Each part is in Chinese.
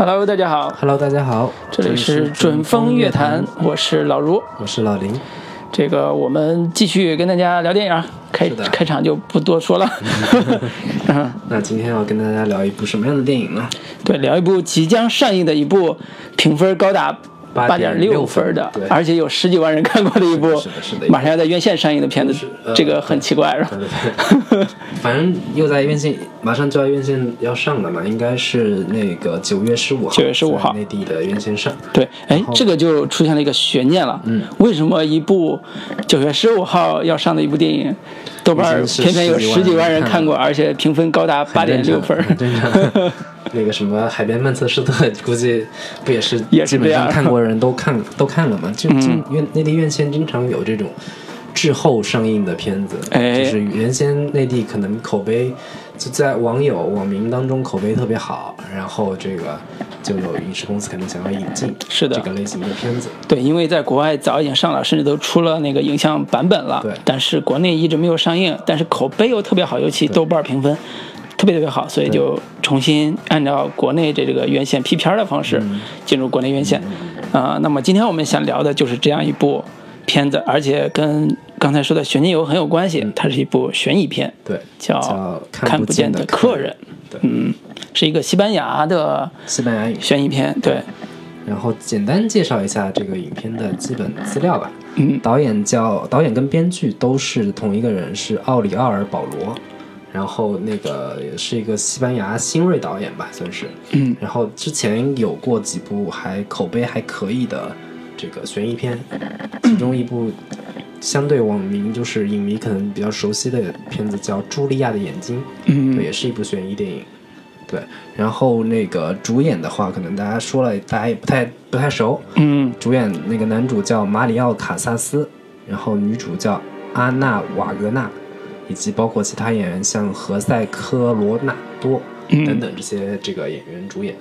Hello，大家好，Hello，大家好，这里是准风乐坛，我是老卢。我是老林。这个我们继续跟大家聊电影，开开场就不多说了。嗯，那今天要跟大家聊一部什么样的电影呢？对，聊一部即将上映的一部评分高达八点六8.6分的对，而且有十几万人看过的一部马上要在院线上映的片子这个很奇怪是吧？对对对，反正又在院线，马上就要院线要上了嘛，应该是那个九月十五号，九月十五号内地的院线上。对，哎，这个就出现了一个悬念了。嗯，为什么一部九月十五号要上的一部电影，豆瓣偏偏有十几万人人看看过，而且评分高达八点六分 那个什么海边曼彻斯特，估计不也是也是这样基本上看过的人都看 都看了嘛？就进院内地院线经常有这种滞后上映的片子，哎就是原先内地可能口碑就在网友网民当中口碑特别好，然后这个就有影视公司可能想要引进是的这个类型的片子。对，因为在国外早已经上了，甚至都出了那个影像版本了。对但是国内一直没有上映，但是口碑又特别好，尤其豆瓣评分特别特别好，所以就重新按照国内这这个院线批片的方式嗯进入国内院线。啊、那么今天我们想聊的就是这样一部片子，而且跟刚才说的悬念游很有关系，它是一部悬疑片，对，叫叫《看不不见的的客人》。对，嗯，是一个西班牙的西班牙语。悬疑片，对，然后简单介绍一下这个影片的基本资料吧。嗯，导演叫导演跟编剧都是同一个人，是奥里奥尔保罗。然后那个也是一个西班牙新锐导演吧，算是。嗯，然后之前有过几部还口碑还可以的这个悬疑片，其中一部相对网民就是影迷可能比较熟悉的片子叫《茱莉亚的眼睛》，嗯对，也是一部悬疑电影。对，然后那个主演的话，可能大家说了，大家也不太不太熟。嗯主演那个男主叫马里奥·卡萨斯，然后女主叫阿娜·瓦格纳，以及包括其他演员像何塞·科罗纳多嗯等等这些这个演员主演。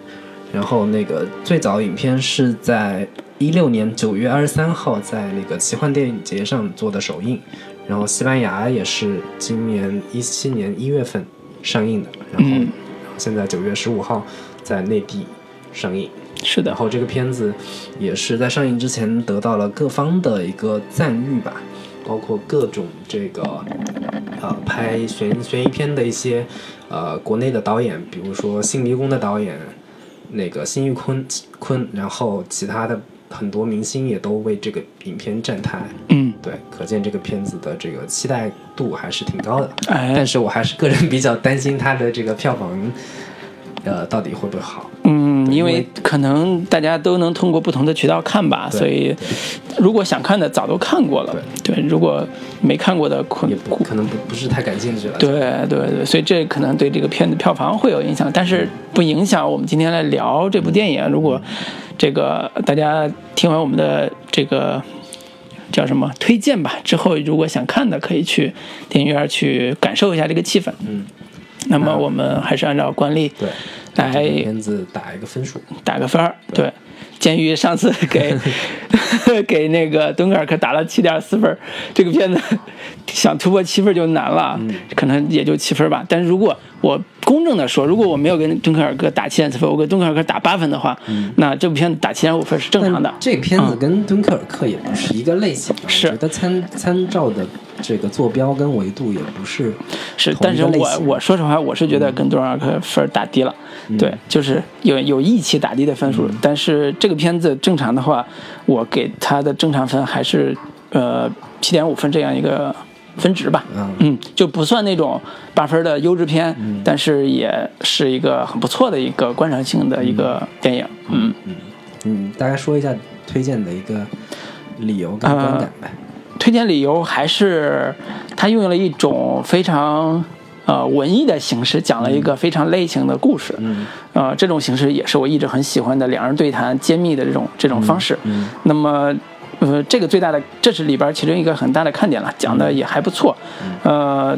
然后那个最早影片是在一六年九月二十三号在那个奇幻电影节上做的首映，然后西班牙也是今年一七年一月份上映的，然后嗯然后现在九月十五号在内地上映。是的然，后这个片子也是在上映之前得到了各方的一个赞誉吧，包括各种这个呃拍悬悬疑片的一些呃国内的导演，比如说《新迷宫》的导演那个辛玉坤坤，然后其他的很多明星也都为这个影片站台。嗯，对，可见这个片子的这个期待度还是挺高的。哎但，是我还是个人比较担心它的这个票房，呃，到底会不会好？嗯，因为可能大家都能通过不同的渠道看吧，所以如果想看的早都看过了，对，如果没看过的可也不可能不不是太感兴趣了。对对对，所以这可能对这个片子票房会有影响，但是不影响我们今天来聊这部电影。如果这个大家听完我们的这个叫什么推荐吧之后，如果想看的，可以去电影院去感受一下这个气氛。嗯，那么我们还是按照惯例对，来这个片子打一个分数。打个分儿。对，鉴于上次给 给那个敦刻尔克打了七点四分，这个片子想突破七分就难了，可能也就七分吧。但是如果我公正的说，如果我没有跟敦刻尔克打七点四分，我给敦刻尔克打八分的话，那这部片子打七点五分是正常的。这个片子跟敦刻尔克也不是一个类型的，是我觉得参参照的这个坐标跟维度也不是是，但是我我说实话，我是觉得跟多少克分打低了，对，就是有有义气打低的分数。但是这个片子正常的话，我给他的正常分还是呃七点五分这样一个分值吧。嗯嗯，就不算那种八分的优质片，但是也是一个很不错的一个观赏性的一个电影。嗯，嗯，大概说一下推荐的一个理由跟观感呗。推荐理由还是他用了一种非常呃文艺的形式，讲了一个非常类型的故事。嗯呃，这种形式也是我一直很喜欢的，两人对谈、揭秘的这种这种方式。嗯那么，呃，这个最大的，这是里边其中一个很大的看点了，讲的也还不错。呃，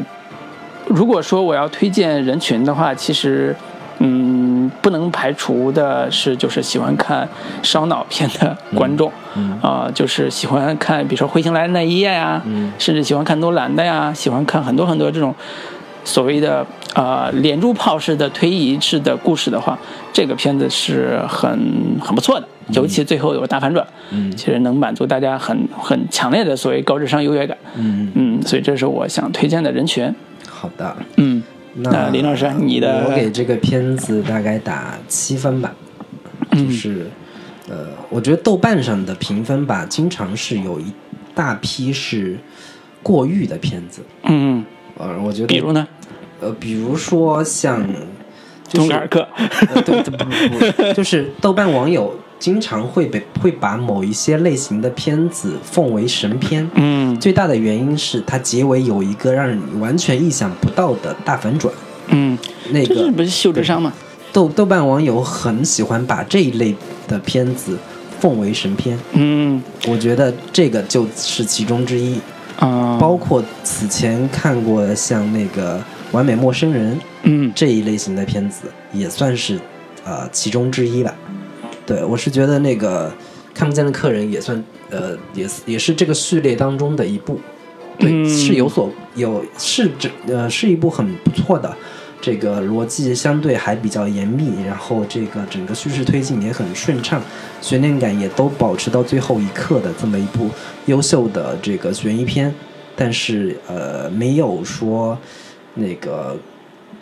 如果说我要推荐人群的话，其实，嗯，不能排除的是，就是喜欢看烧脑片的观众，啊、就是喜欢看，比如说《彗星来的那一夜》呀，嗯甚至喜欢看诺兰的呀，喜欢看很多很多这种所谓的呃连珠炮式的推移式的故事的话，这个片子是很很不错的，尤其最后有个大反转，嗯其实能满足大家很很强烈的所谓高智商优越感。嗯，嗯，所以这是我想推荐的人群。好的。嗯，那那林老师你的我给这个片子大概打七分吧，嗯就是呃，我觉得豆瓣上的评分吧，经常是有一大批是过誉的片子，嗯，呃，我觉得比如呢，呃，比如说像就是东格尔克。呃对，不不不，就是豆瓣网友经常会被会把某一些类型的片子奉为神片，嗯最大的原因是它结尾有一个让你完全意想不到的大反转。嗯，那个不是秀智商吗？豆豆瓣网友很喜欢把这一类的片子奉为神片，嗯我觉得这个就是其中之一。啊，包括此前看过的像那个《完美陌生人》嗯这一类型的片子，也算是呃其中之一吧。对我是觉得那个看不见的客人也算呃也是也是这个序列当中的一部，对，嗯是有所有是这呃是一部很不错的。这个逻辑相对还比较严密，然后这个整个叙事推进也很顺畅，悬念感也都保持到最后一刻的这么一部优秀的这个悬疑片，但是呃没有说那个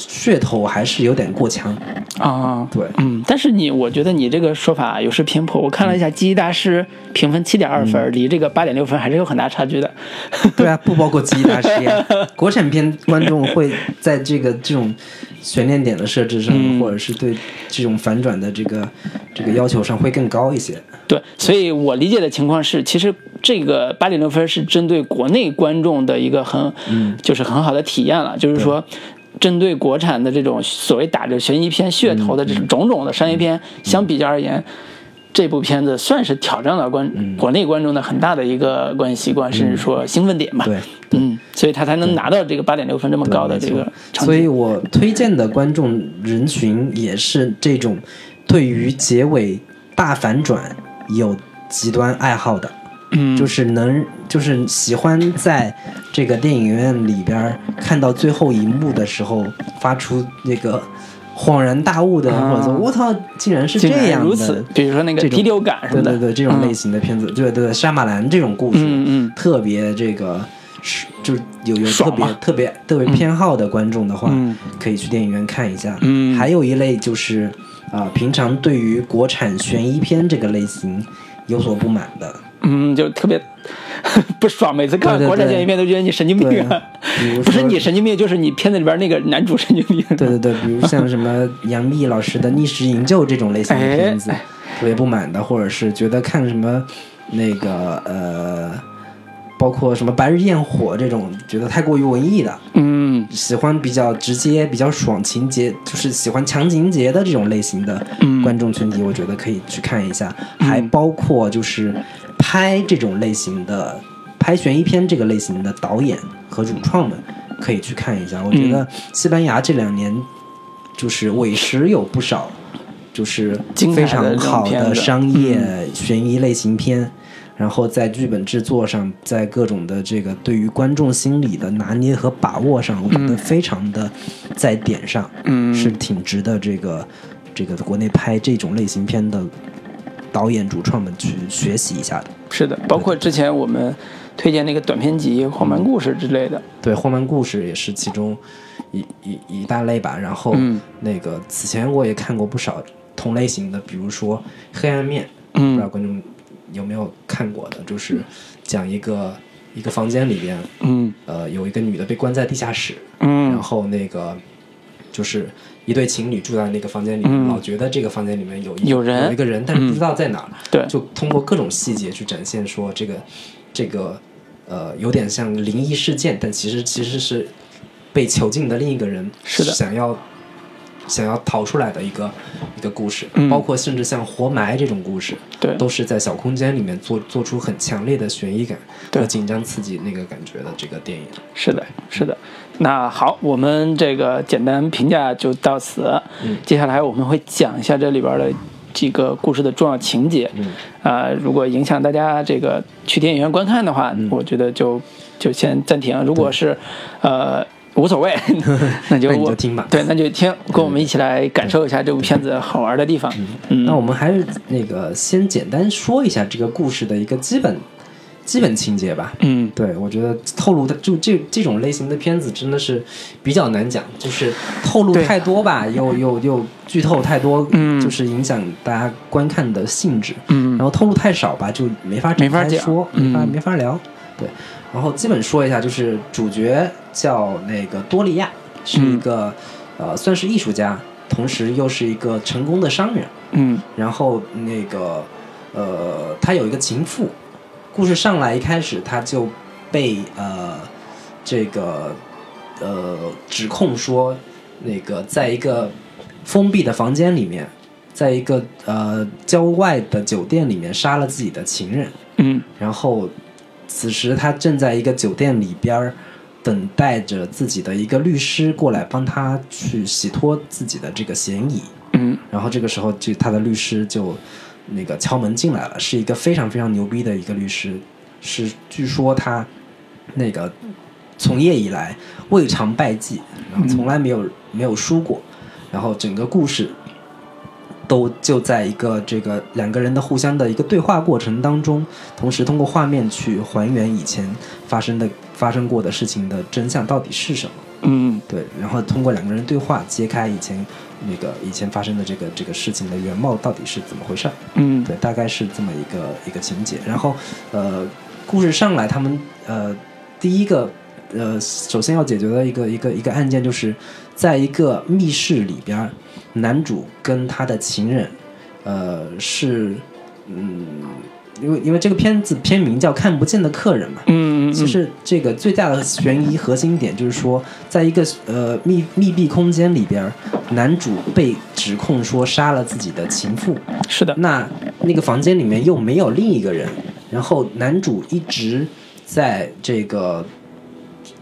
噱头还是有点过强，啊，对，嗯，但是你，我觉得你这个说法有失偏颇。我看了一下《记忆大师》评分七点二分，离这个八点六分还是有很大差距的。对啊，不包括记忆大师呀。国产片观众会在这个这种悬念点的设置上，嗯或者是对这种反转的这个这个要求上会更高一些。对，所以我理解的情况是，其实这个八点六分是针对国内观众的一个很，就是很好的体验了。就是说，针对国产的这种所谓打着悬疑片噱头的这种种种的商业片相比较而言，这部片子算是挑战了观国内观众的很大的一个观影习惯，甚至说兴奋点吧。对，嗯，所以他才能拿到这个八点六分这么高的这个成绩。所以我推荐的观众人群也是这种对于结尾大反转有极端爱好的。嗯，就是能，就是喜欢在这个电影院里边看到最后一幕的时候发出那个恍然大悟的，啊。或者说“我操，竟然是这样的如此，比如说那个这种第六感什么的，对对对，这种类嗯型的片子，对对对，杀马兰这种故事，嗯嗯。特别这个是就有有特别特别特别偏好的观众的话，嗯。可以去电影院看一下。嗯。还有一类就是啊、平常对于国产悬疑片这个类型有所不满的，嗯，就特别 不爽。每次看国产对悬疑片都觉得你神经病啊，不是你神经病，就是你片子里边那个男主神经病。对对对，比如像什么杨幂老师的《逆时营救》这种类型的 片子，哎特别不满的，或者是觉得看什么那个呃，包括什么《白日焰火》这种，觉得太过于文艺的，嗯喜欢比较直接、比较爽情节，就是喜欢强情节的这种类型的嗯观众群体，我觉得可以去看一下。还包括就是拍这种类型的、拍悬疑片这个类型的导演和主创们，可以去看一下。我觉得西班牙这两年就是委实有不少，就是非常好的商业悬疑类型片。然后在剧本制作上，在各种的这个对于观众心理的拿捏和把握上，我觉得非常的在点上，嗯，是挺值得这个这个国内拍这种类型片的导演主创们去学习一下的。是的，包括之前我们推荐那个短片集《荒蛮故事》之类的。对，荒蛮故事也是其中一一一大类吧。然后、嗯那个此前我也看过不少同类型的，比如说《黑暗面》，不知道嗯观众有没有看过的，就是讲一个一个房间里边，嗯呃，有一个女的被关在地下室，嗯然后那个就是一对情侣住在那个房间里，嗯。老觉得这个房间里面有一有人。有一个人，但是不知道在哪儿。对。就通过各种细节去展现说这个这个呃有点像灵异事件，但其实其实是被囚禁的另一个人是的。想要想要逃出来的一个一个故事，嗯。包括甚至像活埋这种故事，对。都是在小空间里面做做出很强烈的悬疑感对。和紧张刺激那个感觉的这个电影。是的，是的。那好，我们这个简单评价就到此。嗯接下来我们会讲一下这里边的几个故事的重要情节。嗯啊、如果影响大家这个去电影院观看的话，嗯我觉得就就先暂停。如果是呃无所谓，那就那就我听吧对，那就听，跟我们一起来感受一下这部片子好玩的地方。嗯，那我们还是那个先简单说一下这个故事的一个基本基本情节吧。嗯。对，我觉得透露的就这这种类型的片子真的是比较难讲，就是透露太多吧，又又又剧透太多，嗯。就是影响大家观看的兴致。嗯。然后透露太少吧，就没法展没法讲。开说，没法嗯没法聊。对，然后基本说一下，就是主角叫那个多利亚，是一嗯。个、呃算是艺术家，同时又是一个成功的商人。嗯。然后那个呃，他有一个情妇，故事上来一开始他就被呃这个呃指控说，那个在一个封闭的房间里面，在一个呃郊外的酒店里面杀了自己的情人，嗯。然后此时他正在一个酒店里边儿等待着自己的一个律师过来帮他去洗脱自己的这个嫌疑。嗯。然后这个时候，就他的律师就那个敲门进来了，是一个非常非常牛逼的一个律师，是据说他那个从业以来未尝败绩，然后从来没有、没有输过，然后整个故事都就在一个这个两个人的互相的一个对话过程当中，同时通过画面去还原以前发生的发生过的事情的真相到底是什么。嗯对，然后通过两个人对话揭开以前那个以前发生的这个这个事情的原貌到底是怎么回事儿。嗯对，大概是这么一个一个情节。然后呃，故事上来，他们呃第一个呃首先要解决的一个一个一个案件，就是在一个密室里边儿，男主跟他的情人呃是嗯。因为因为这个片子片名叫《看不见的客人》嘛，嗯，其实这个最大的悬疑核心点就是说，在一个呃密密闭空间里边儿，男主被指控说杀了自己的情妇，是的，那那个房间里面又没有另一个人，然后男主一直在这个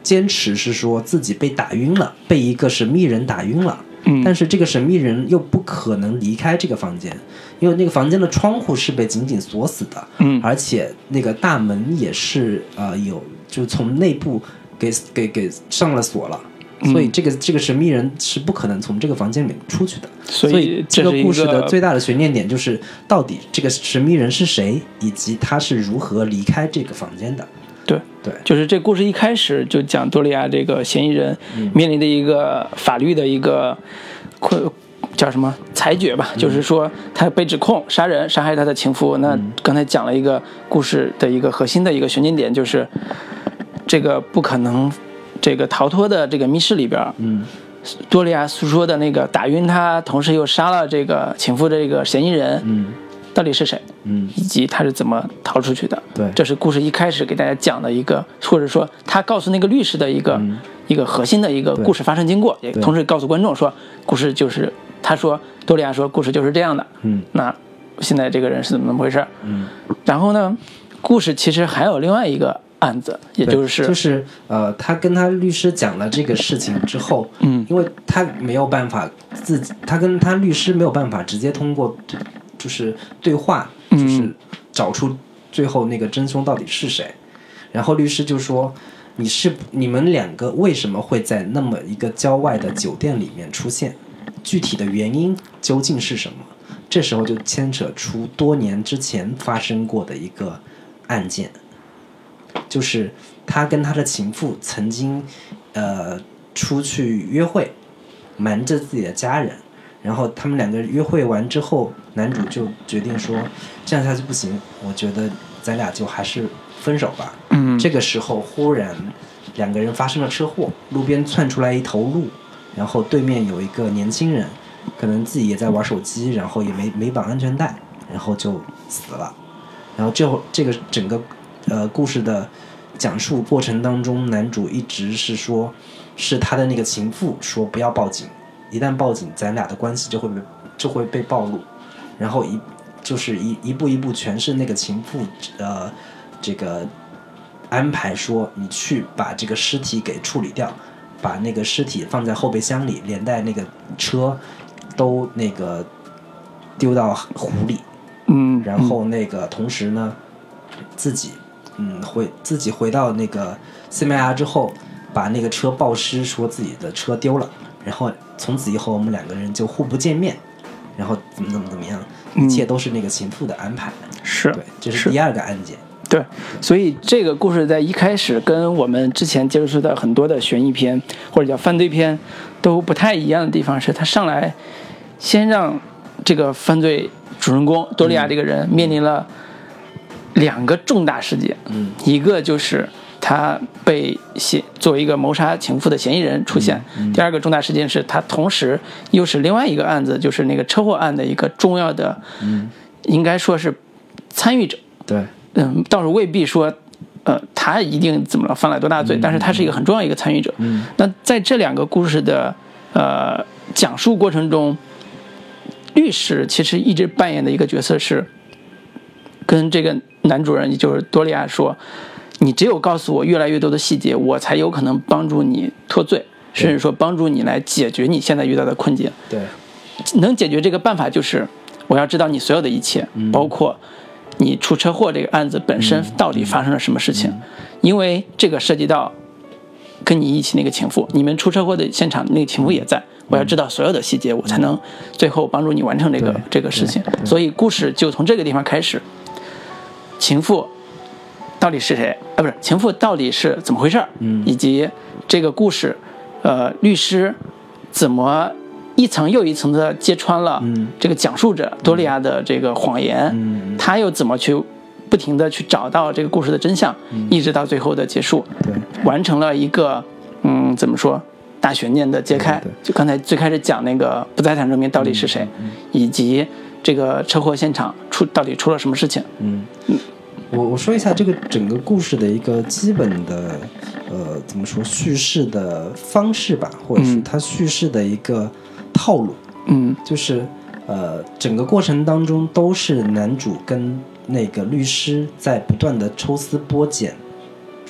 坚持是说自己被打晕了，被一个神秘人打晕了。嗯但是这个神秘人又不可能离开这个房间，因为那个房间的窗户是被紧紧锁死的，嗯而且那个大门也是呃有就从内部给给给上了锁了，嗯所以这个这个神秘人是不可能从这个房间里面出去的。所所以这个故事的最大的悬念点就是，到底这个神秘人是谁，以及他是如何离开这个房间的。对。对，就是这故事一开始就讲多利亚这个嫌疑人嗯。面临的一个法律的一个困叫什么裁决吧，嗯。就是说他被指控杀人，杀害他的情夫。那嗯。刚才讲了一个故事的一个核心的一个悬念点，就是这个不可能这个逃脱的这个密室里边，嗯。多利亚诉说的那个打晕他，同时又杀了这个情妇的这个嫌疑人，嗯到底是谁？嗯，以及他是怎么逃出去的。对这是故事一开始给大家讲的一个，或者说他告诉那个律师的一个、一个核心的一个故事发生经过，也同时告诉观众说，故事就是他说多利亚说故事就是这样的。嗯，那现在这个人是怎么怎么回事？嗯，然后呢，故事其实还有另外一个案子，也就是就是呃，他跟他律师讲了这个事情之后，嗯因为他没有办法自己，他跟他律师没有办法直接通过就是对话，嗯就是找出最后那个真凶到底是谁。然后律师就说：“你是你们两个为什么会在那么一个郊外的酒店里面出现？具体的原因究竟是什么？”这时候就牵扯出多年之前发生过的一个案件。就是他跟他的情妇曾经，呃，出去约会，瞒着自己的家人，然后他们两个约会完之后，男主就决定说，这样下去不行，我觉得咱俩就还是分手吧。嗯这个时候忽然两个人发生了车祸，路边窜出来一头鹿，然后对面有一个年轻人，可能自己也在玩手机，然后也没没绑安全带，然后就死了。然后这这个整个呃故事的讲述过程当中，男主一直是说，是他的那个情妇说不要报警，一旦报警，咱俩的关系就会被就会被暴露。然后一就是一一步一步全是那个情妇呃这个安排说你去把这个尸体给处理掉，把那个尸体放在后备箱里，连带那个车都那个丢到湖里。嗯，然后那个同时呢，自己嗯回自己回到那个西班牙之后，把那个车报失，说自己的车丢了，然后从此以后我们两个人就互不见面，然后怎么怎么怎么样，一切都是那个情妇的安排。是对，这是第二个案件。对，所以这个故事在一开始跟我们之前接触的很多的悬疑片或者叫犯罪片都不太一样的地方是，他上来先让这个犯罪主人公多利亚这个人面临了两个重大事件，嗯，一个就是他被嫌作为一个谋杀情妇的嫌疑人出现，第二个重大事件是他同时又是另外一个案子，就是那个车祸案的一个重要的，嗯，应该说是参与者。对，嗯，倒是未必说，呃，他一定怎么了，犯了多大罪，但是他是一个很重要一个参与者。嗯，那在这两个故事的呃讲述过程中，律师其实一直扮演的一个角色是，跟这个男主人，也就是多利亚说，你只有告诉我越来越多的细节，我才有可能帮助你脱罪，甚至说帮助你来解决你现在遇到的困境。对，能解决这个办法就是，我要知道你所有的一切，包括你出车祸这个案子本身到底发生了什么事情，因为这个涉及到跟你一起那个情妇，你们出车祸的现场那个情妇也在，我要知道所有的细节，我才能最后帮助你完成这个这个事情。所以故事就从这个地方开始，情妇到底是谁？啊，不是情妇到底是怎么回事儿？嗯以及这个故事，呃，律师怎么一层又一层的揭穿了嗯这个讲述者多利亚的这个谎言，嗯他又怎么去不停的去找到这个故事的真相，一直到最后的结束，对，完成了一个嗯怎么说大悬念的揭开。就刚才最开始讲那个不在场证明到底是谁，嗯以及这个车祸现场出到底出了什么事情。嗯，我我说一下这个整个故事的一个基本的呃怎么说叙事的方式吧，或者是嗯。它叙事的一个套路，嗯。就是呃整个过程当中都是男主跟那个律师在不断的抽丝剥茧，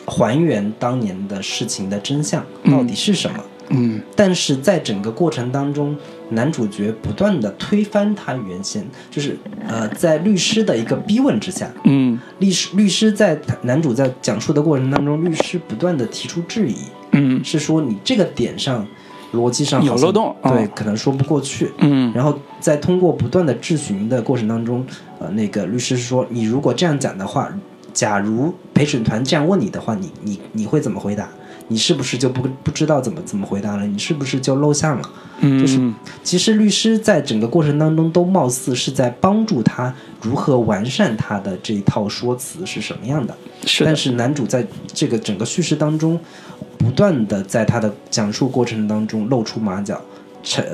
还原当年的事情的真相到底是什么。嗯。但是在整个过程当中，男主角不断的推翻他原先，就是呃，在律师的一个逼问之下，嗯律师律师在男主在讲述的过程当中，律师不断的提出质疑，嗯是说你这个点上逻辑上有漏洞对，哦可能说不过去。嗯然后在通过不断的质询的过程当中，呃，那个律师说，你如果这样讲的话，假如陪审团这样问你的话，你你你会怎么回答？你是不是就不不知道怎么怎么回答了？你是不是就露馅了？嗯，就是其实律师在整个过程当中都貌似是在帮助他如何完善他的这一套说辞是什么样的。是的但，是男主在这个整个叙事当中，不断的在他的讲述过程当中露出马脚，呈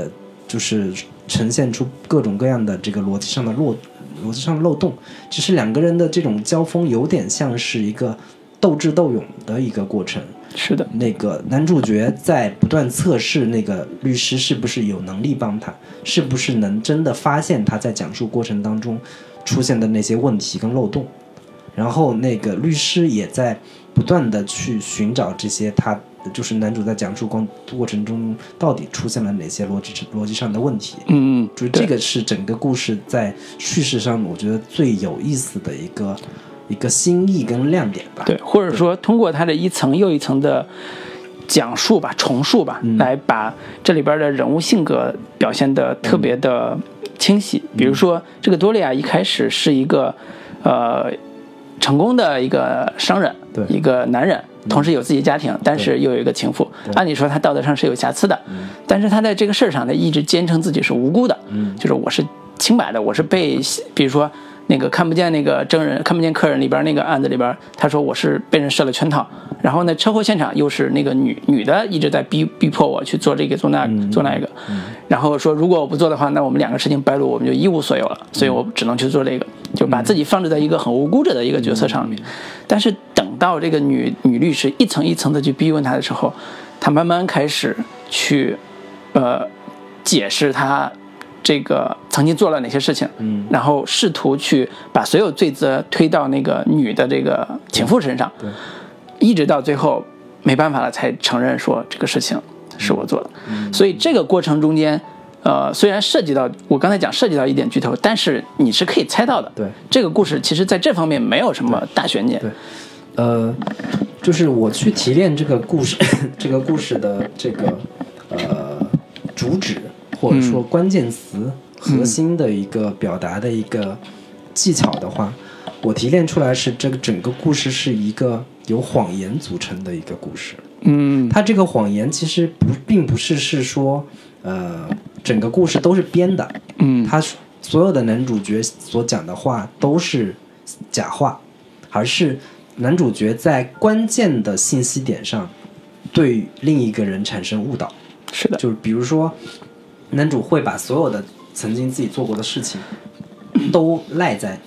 就是呈现出各种各样的这个逻辑上的落逻辑上的漏洞。其实两个人的这种交锋有点像是一个斗智斗勇的一个过程。是的，那个男主角在不断测试那个律师是不是有能力帮他，是不是能真的发现他在讲述过程当中出现的那些问题跟漏洞，然后那个律师也在不断的去寻找这些他就是男主在讲述过过程中到底出现了哪些逻辑逻辑上的问题。嗯嗯，就这个是整个故事在叙事上，我觉得最有意思的一个一个新意跟亮点吧。对，或者说通过它的一层又一层的讲述吧、重述吧，嗯。来把这里边的人物性格表现得特别的清晰。比如说，这个多利亚一开始是一个呃成功的一个商人，对。一个男人，同时有自己家庭，但是又有一个情妇。按理说他道德上是有瑕疵的，但是他在这个事儿上呢，一直坚称自己是无辜的，嗯。就是我是清白的，我是被，比如说那个看不见那个证人、看不见客人里边那个案子里边，他说我是被人设了圈套，然后呢，车祸现场又是那个女女的一直在逼逼迫我去做这个做那做那个，然后说如果我不做的话，那我们两个事情败露，我们就一无所有了，所以我只能去做这个，就把自己放置在一个很无辜者的一个角色上面。但是等到这个女女律师一层一层的去逼问他的时候，他慢慢开始去，呃，解释他这个曾经做了哪些事情，嗯然后试图去把所有罪责推到那个女的这个情妇身上，对一直到最后没办法了才承认说这个事情是我做的。嗯所以这个过程中间，呃，虽然涉及到我刚才讲涉及到一点剧透，但是你是可以猜到的。对这个故事其实在这方面没有什么大悬念。对呃，就是我去提炼这个故事，这个故事的这个呃主旨或者说关键词、核心的一个表达的一个技巧的话，我提炼出来是这个整个故事是一个由谎言组成的一个故事。嗯。它这个谎言其实不并不是是说呃整个故事都是编的，嗯。他所有的男主角所讲的话都是假话，而是男主角在关键的信息点上对另一个人产生误导。是的，就是比如说，男主会把所有的曾经自己做过的事情都赖在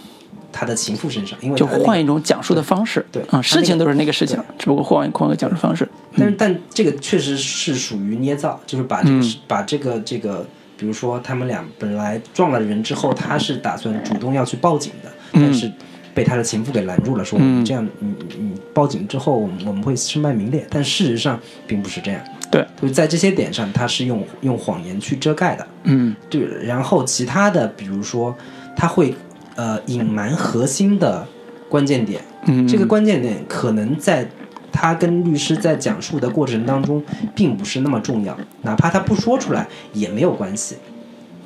他的情妇身上，因为就他那个换一种讲述的方式。对啊，事情都是那个事情，只不过换换个讲述方式。但是但这个确实是属于捏造，就是把这个、嗯把这个这个，比如说他们俩本来撞了人之后，他是打算主动要去报警的，嗯但是被他的情妇给拦住了，说我们嗯这样，你你你报警之后，我们我们会身败名裂。但事实上并不是这样，对，就是在这些点上，他是用用谎言去遮盖的。嗯对，然后其他的，比如说他会呃隐瞒核心的关键点，嗯，这个关键点可能在他跟律师在讲述的过程当中，并不是那么重要，哪怕他不说出来也没有关系。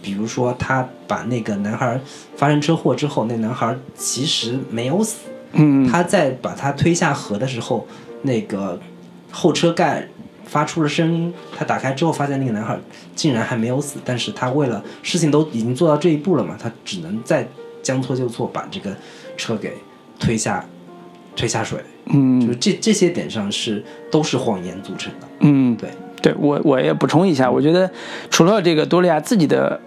比如说，他把那个男孩发生车祸之后，那男孩其实没有死，嗯。他在把他推下河的时候，那个后车盖发出了声音，他打开之后发现那个男孩竟然还没有死，但是他为了事情都已经做到这一步了嘛，他只能再将错就错，把这个车给推下推下水。就嗯是这这些点上是都是谎言组成的。嗯，对，对我我也补充一下，我觉得除了这个多利亚自己的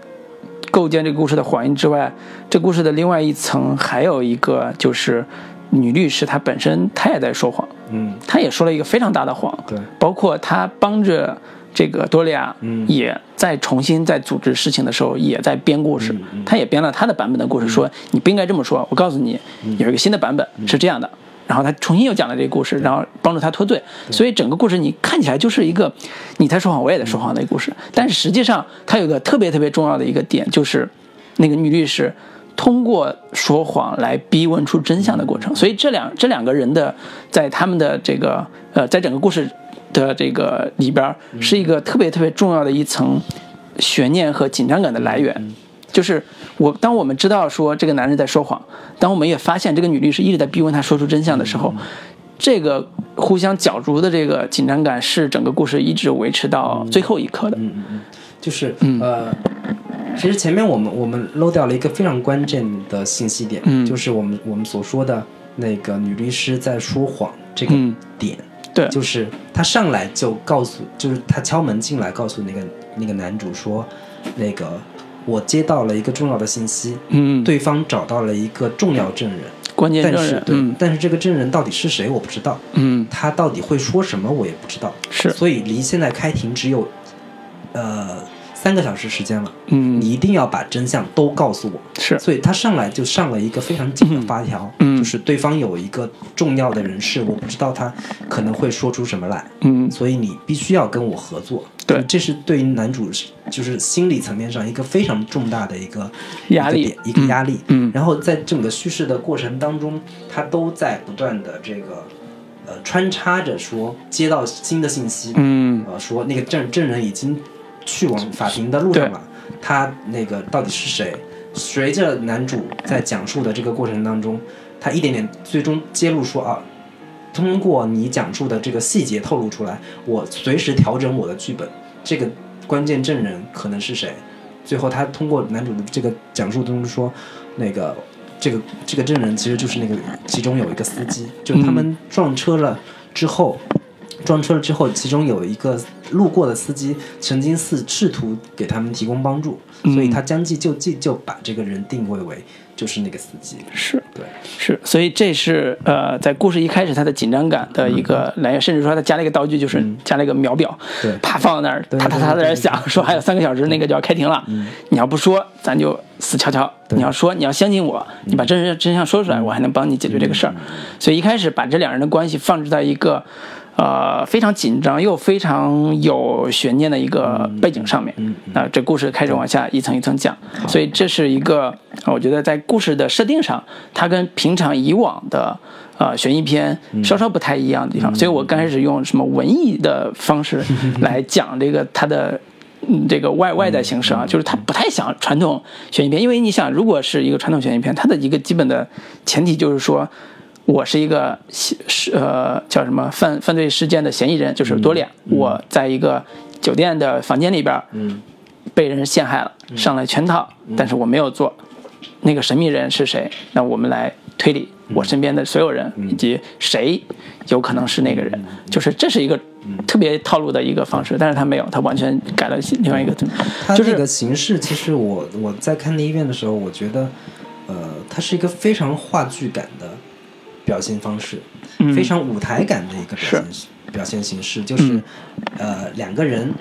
构建这个故事的谎言之外，这故事的另外一层还有一个就是女律师她本身她也在说谎，嗯，她也说了一个非常大的谎，对，包括她帮着这个多利亚，嗯。也在重新在组织事情的时候也在编故事，嗯嗯。她也编了她的版本的故事，说你不应该这么说，我告诉你有一个新的版本是这样的。然后他重新又讲了这个故事，然后帮助他脱罪，所以整个故事你看起来就是一个你在说谎，我也在说谎的一个故事。但是实际上，它有个特别特别重要的一个点，就是那个女律师通过说谎来逼问出真相的过程。所以这两这两个人的在他们的这个呃，在整个故事的这个里边儿，是一个特别特别重要的一层悬念和紧张感的来源。就是我，当我们知道说这个男人在说谎，当我们也发现这个女律师一直在逼问他说出真相的时候，这个互相角逐的这个紧张感是整个故事一直维持到最后一刻的。嗯嗯嗯，就是呃，其实前面我们我们漏掉了一个非常关键的信息点，嗯。就是我们我们所说的那个女律师在说谎这个嗯。点，对，就是她上来就告诉，就是她敲门进来告诉那个那个男主说，那个我接到了一个重要的信息，嗯，对方找到了一个重要证人，关键证人，但是对，嗯。但是这个证人到底是谁我不知道，嗯，他到底会说什么我也不知道，是，所以离现在开庭只有呃三个小时时间了，嗯。你一定要把真相都告诉我。是，所以他上来就上了一个非常紧的发条，嗯。就是对方有一个重要的人士，我不知道他可能会说出什么来，嗯。所以你必须要跟我合作。对。这是对于男主就是心理层面上一个非常重大的一个压力。一个一个压力。嗯。然后在整个叙事的过程当中，他都在不断的这个呃穿插着说接到新的信息，嗯。呃说那个证证人已经去往法庭的路上了，他那个到底是谁？随着男主在讲述的这个过程当中，他一点点最终揭露说啊，通过你讲述的这个细节透露出来，我随时调整我的剧本，这个关键证人可能是谁？最后他通过男主的这个讲述中说，那个这个这个证人其实就是那个其中有一个司机，就他们撞车了之后。撞车了之后，其中有一个路过的司机曾经试试图给他们提供帮助，所以他将计就计，就把这个人定位为就是那个司机。是。对，是，所以这是呃，在故事一开始他的紧张感的一个来源，甚至说他加了一个道具，就是加了一个秒表，对啪放在那儿，对哒哒哒在那儿响，说还有三个小时那个就要开庭了，你要不说咱就死翘翘，你要说你要相信我，你把真实真相说出来，我还能帮你解决这个事儿。所以一开始把这两人的关系放置在一个呃非常紧张又非常有悬念的一个背景上面。嗯那这故事开始往下一层一层讲，所以这是一个我觉得在故事的设定上，它跟平常以往的呃悬疑片稍稍不太一样的地方。所以我刚开始用什么文艺的方式来讲这个它的。嗯，这个外外在形式啊，就是它不太像传统悬疑片，因为你想，如果是一个传统悬疑片，它的一个基本的前提就是说，我是一个是呃叫什么犯犯罪事件的嫌疑人，就是多脸，我在一个酒店的房间里边，嗯，被人陷害了，上了圈套，但是我没有做。那个神秘人是谁？那我们来推理我身边的所有人，以及谁有可能是那个人。就是这是一个特别套路的一个方式，但是他没有，他完全改了另外一个。就是它这个形式，其实我我在看第一遍的时候，我觉得，呃，它是一个非常话剧感的表现方式，非常舞台感的一个表现表现形式，就是呃两个人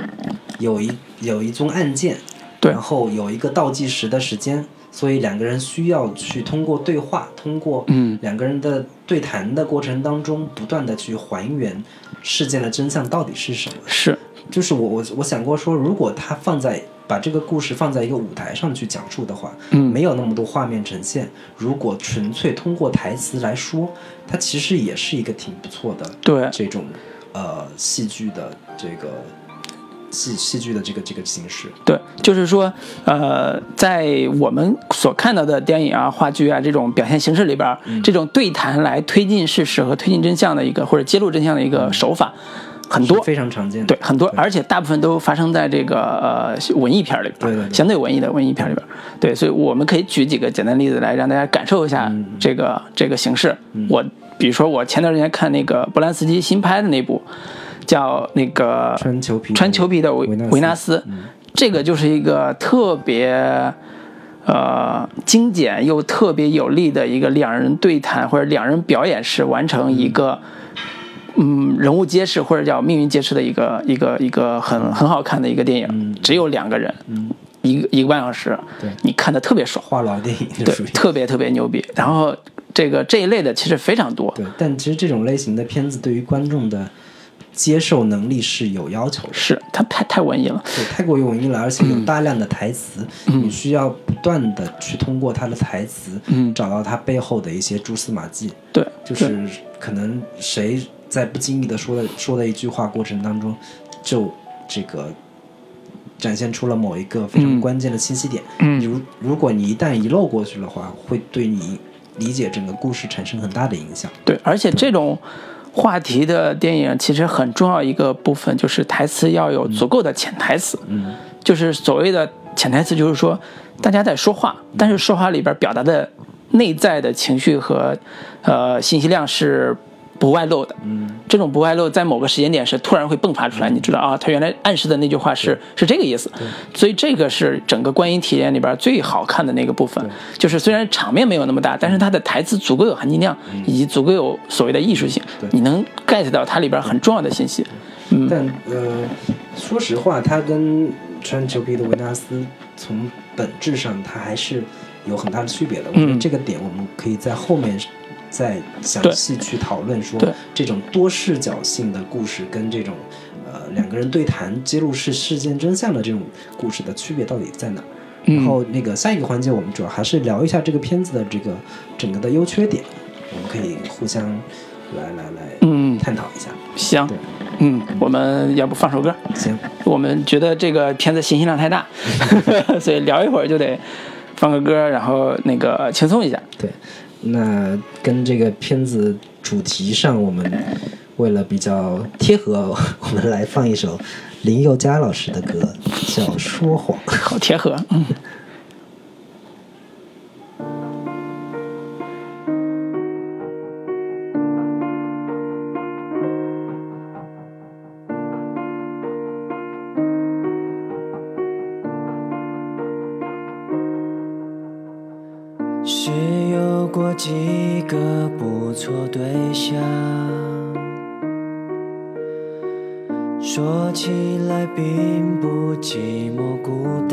有一有一宗案件，然后有一个倒计时的时间。所以两个人需要去通过对话，通过嗯。两个人的对谈的过程当中，不断的去还原事件的真相到底是什么。是，就是我我我想过说，如果他放在把这个故事放在一个舞台上去讲述的话，嗯。没有那么多画面呈现，如果纯粹通过台词来说，它其实也是一个挺不错的对这种呃戏剧的这个戏戏剧的这个这个形式。对，就是说，呃，在我们所看到的电影啊、话剧啊这种表现形式里边，这种对谈来推进事实和推进真相的一个或者揭露真相的一个手法很多，非常常见的。对，很多，而且大部分都发生在这个呃文艺片里边，对对对相对文艺的文艺片里边。对，所以我们可以举几个简单例子来让大家感受一下这个、这个形式。我比如说，我前段时间看那个波兰斯基新拍的那部，叫那个穿裘皮穿裘皮的维维维纳斯，这个就是一个特别。呃，精简又特别有力的一个两人对谈或者两人表演式完成一个，嗯，人物揭示或者叫命运揭示的一个一个一个很很好看的一个电影，只有两个人，一个一个半小时，对。你看的特别爽，话痨电影对，特别特别牛逼。然后这个这一类的其实非常多，对，但其实这种类型的片子对于观众的接受能力是有要求的。是他太太文艺了，对，太过于文艺了，而且有大量的台词，嗯。你需要不断的去通过他的台词，嗯。找到他背后的一些蛛丝马迹。对，就是可能谁在不经意的说的说的一句话过程当中，就这个展现出了某一个非常关键的信息点。嗯。如如果你一旦遗漏过去的话，会对你理解整个故事产生很大的影响。对，而且这种话题的电影其实很重要一个部分就是台词要有足够的潜台词，嗯，就是所谓的潜台词，就是说大家在说话，但是说话里边表达的内在的情绪和呃信息量是不外露的。嗯，这种不外露，在某个时间点是突然会迸发出来，你知道啊，他原来暗示的那句话是是这个意思，所以这个是整个观影体验里边最好看的那个部分，就是虽然场面没有那么大，但是它的台词足够有含金量，以及足够有所谓的艺术性，你能 get 到它里边很重要的信息。嗯，但呃，说实话，它跟穿裘皮的维纳斯从本质上它还是有很大的区别的。我觉得嗯。这个点我们可以在后面再详细去讨论，说这种多视角性的故事跟这种呃两个人对谈揭露事事件真相的这种故事的区别到底在哪然后那个下一个环节，我们主要还是聊一下这个片子的这个整个的优缺点，我们可以互相来来来嗯。探讨一下。行，嗯，我们要不放首歌？行，我们觉得这个片子信息量太大，所以聊一会儿就得放个歌，然后那个轻松一下。对，那跟这个片子主题上，我们为了比较贴合，我们来放一首林宥嘉老师的歌，叫《说谎》。好贴合，嗯。说起来并不寂寞孤单，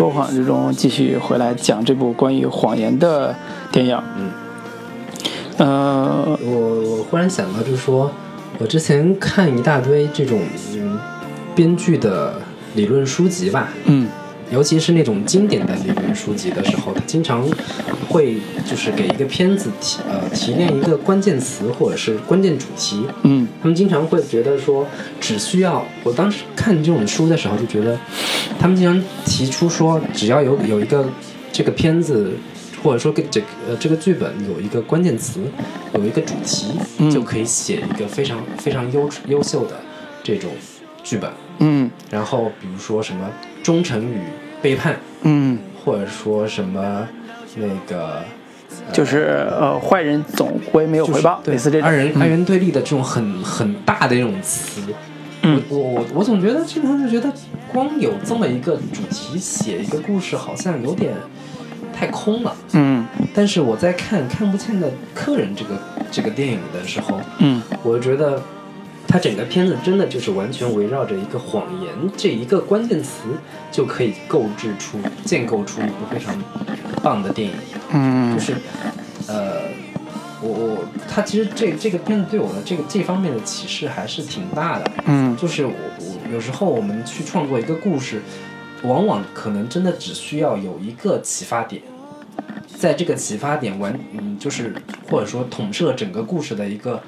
说谎之中继续回来讲这部关于谎言的电影。嗯，呃，我我忽然想到，就是说我之前看一大堆这种嗯编剧的理论书籍吧，嗯尤其是那种经典的理论书籍的时候，他经常会就是给一个片子提呃提炼一个关键词或者是关键主题。嗯他们经常会觉得说，只需要我当时看这种书的时候就觉得，他们经常提出说，只要有有一个这个片子，或者说跟这个呃这个剧本有一个关键词，有一个主题，嗯就可以写一个非常非常优优秀的这种剧本。嗯然后比如说什么忠诚与背叛，嗯，或者说什么那个就是呃，坏人总归没有回报，对类似这种。二人嗯二人对立的这种很很大的这种词，嗯我我我我总觉得经常就觉得光有这么一个主题写一个故事好像有点太空了。嗯但是我在看看不见的客人这个这个电影的时候，嗯我觉得它整个片子真的就是完全围绕着一个谎言这一个关键词，就可以构制出、建构出一个非常棒的电影。嗯就是，呃，我我他其实这这个片子对我的这个这方面的启示还是挺大的。嗯。就是我我有时候我们去创作一个故事，往往可能真的只需要有一个启发点，在这个启发点完，嗯，就是或者说统摄整个故事的一个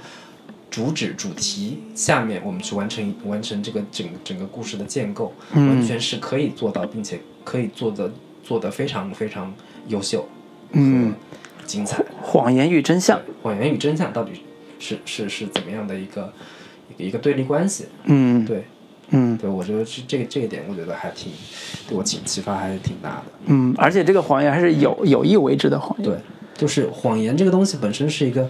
主旨主题下面，我们去完成完成这个整整个故事的建构，嗯。完全是可以做到，并且可以做的做的非常非常优秀，嗯，精彩。谎言与真相。谎言与真相到底是是是怎么样的一个一个一个对立关系？嗯对嗯对，我觉得是这个这个点，我觉得还挺对我启启发还是挺大的。嗯，而且这个谎言还是有有意为之的谎言。对，就是谎言这个东西本身是一个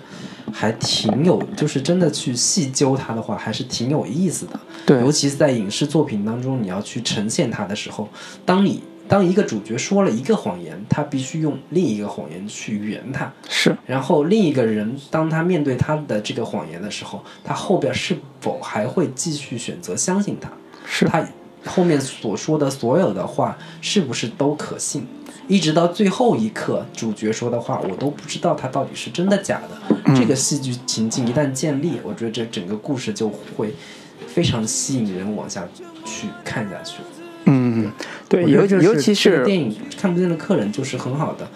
还挺有，就是真的去细究它的话，还是挺有意思的。对尤其是在影视作品当中，你要去呈现它的时候，当你当一个主角说了一个谎言，他必须用另一个谎言去圆他。是然后另一个人，当他面对他的这个谎言的时候，他后边是否还会继续选择相信他？是他后面所说的所有的话是不是都可信？一直到最后一刻，主角说的话，我都不知道他到底是真的假的。嗯这个戏剧情境一旦建立，我觉得这整个故事就会非常吸引人往下去看下去。嗯，对，尤尤其是电影《看不见的客人》就是很好的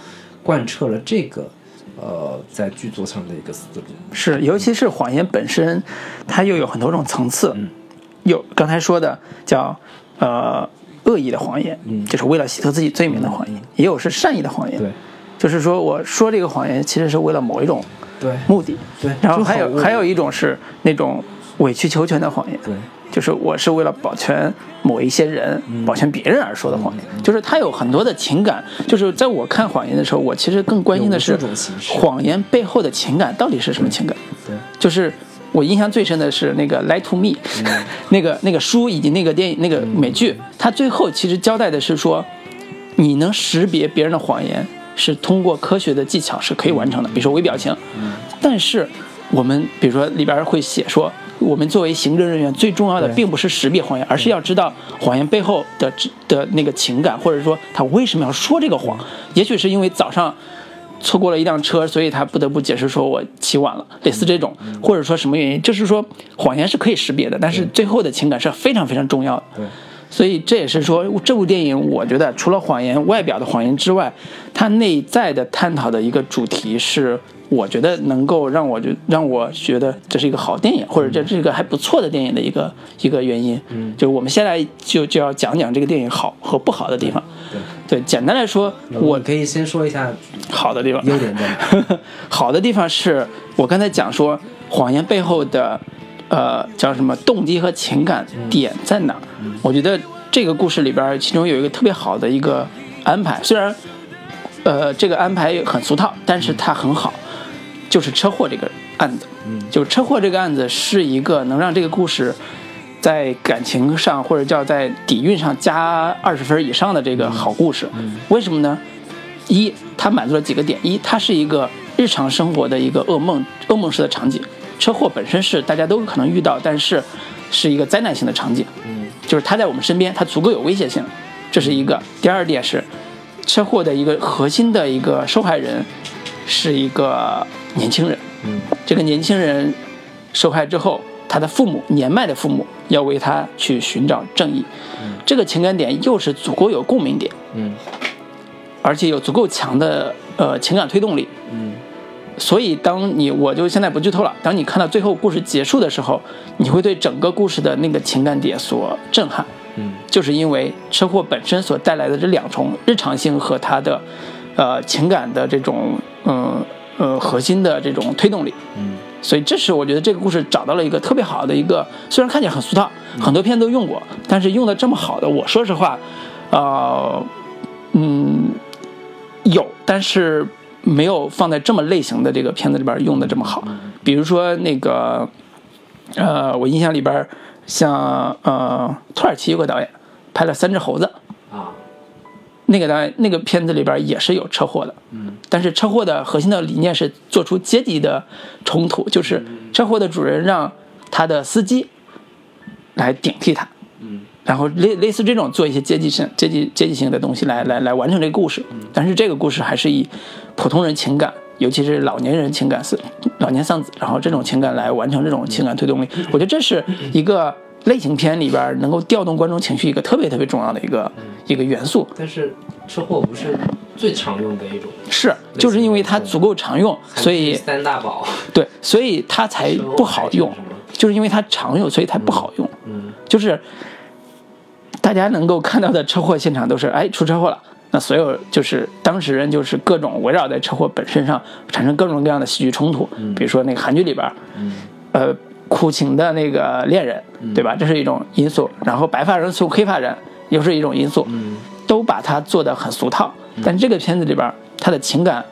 贯彻了这个呃在剧作上的一个思路。是，尤其是谎言本身，它又有很多种层次。嗯有刚才说的叫呃恶意的谎言，嗯就是为了洗脱自己罪名的谎言；也有是善意的谎言，对就是说我说这个谎言其实是为了某一种对目的。对，然后还有还有一种是那种委曲求全的谎言，对就是我是为了保全某一些人、保全别人而说的谎言，就是他有很多的情感。就是在我看谎言的时候，我其实更关心的是谎言背后的情感到底是什么情感。对。就是我印象最深的是那个《Lie to Me》，那个那个书以及那个电影那个美剧，它最后其实交代的是说，你能识别别人的谎言是通过科学的技巧是可以完成的，比如说微表情。但是我们比如说里边会写说，我们作为行政人员最重要的并不是识别谎言，而是要知道谎言背后的的那个情感，或者说他为什么要说这个谎。也许是因为早上。错过了一辆车，所以他不得不解释说我起晚了，类似这种，或者说什么原因，就是说谎言是可以识别的，但是最后的情感是非常非常重要的。对所以这也是说这部电影，我觉得除了谎言外表的谎言之外，它内在的探讨的一个主题是，我觉得能够让我觉让我觉得这是一个好电影，或者这是一个还不错的电影的一个一个原因。嗯，就是我们现在就就要讲讲这个电影好和不好的地方。对，对，简单来说，我可以先说一下 好的地方，优点在哪？好的地方是我刚才讲说谎言背后的，呃，叫什么动机和情感点在哪儿？我觉得这个故事里边，其中有一个特别好的一个安排，虽然，呃，这个安排很俗套，但是它很好，就是车祸这个案子。嗯就是车祸这个案子是一个能让这个故事在感情上或者叫在底蕴上加二十分以上的这个好故事。嗯为什么呢？一，它满足了几个点：一，它是一个日常生活的一个噩梦，噩梦式的场景。车祸本身是大家都可能遇到，但是是一个灾难性的场景，嗯就是它在我们身边，它足够有威胁性，这是一个。第二点是，车祸的一个核心的一个受害人是一个年轻人，嗯。这个年轻人受害之后，他的父母年迈的父母要为他去寻找正义，这个情感点又是足够有共鸣点，嗯。而且有足够强的呃情感推动力。嗯。所以，当你我就现在不剧透了，当你看到最后故事结束的时候，你会对整个故事的那个情感点所震撼，嗯就是因为车祸本身所带来的这两重日常性和他的呃情感的这种嗯呃核心的这种推动力。嗯。所以这是我觉得这个故事找到了一个特别好的一个，虽然看起来很俗套，很多片都用过，但是用的这么好的，我说实话，呃，嗯，有，但是没有放在这么类型的这个片子里边用的这么好。比如说那个，呃，我印象里边像呃土耳其有个导演拍了《三只猴子》，啊那个当然那个片子里边也是有车祸的，嗯。但是车祸的核心的理念是做出阶级的冲突，就是车祸的主人让他的司机来顶替他，嗯。然后类类似这种做一些阶级性、阶级阶级性的东西来来来完成这个故事。但是这个故事还是以普通人情感，尤其是老年人情感是老年丧子，然后这种情感来完成这种情感推动力。我觉得这是一个类型片里边能够调动观众情绪一个特别特别重要的一个一个元素。但是车祸不是最常用的一种，是，就是因为它足够常用，所以三大宝，对，所以它才不好用。就是因为它常用，所以它不好用。嗯就是大家能够看到的车祸现场都是，哎，出车祸了。那所有就是当事人就是各种围绕在车祸本身上产生各种各样的戏剧冲突，比如说那个韩剧里边，嗯。呃，苦情的那个恋人，对吧？这是一种因素。然后白发人送黑发人又是一种因素，嗯。都把它做得很俗套。但这个片子里边，他的情感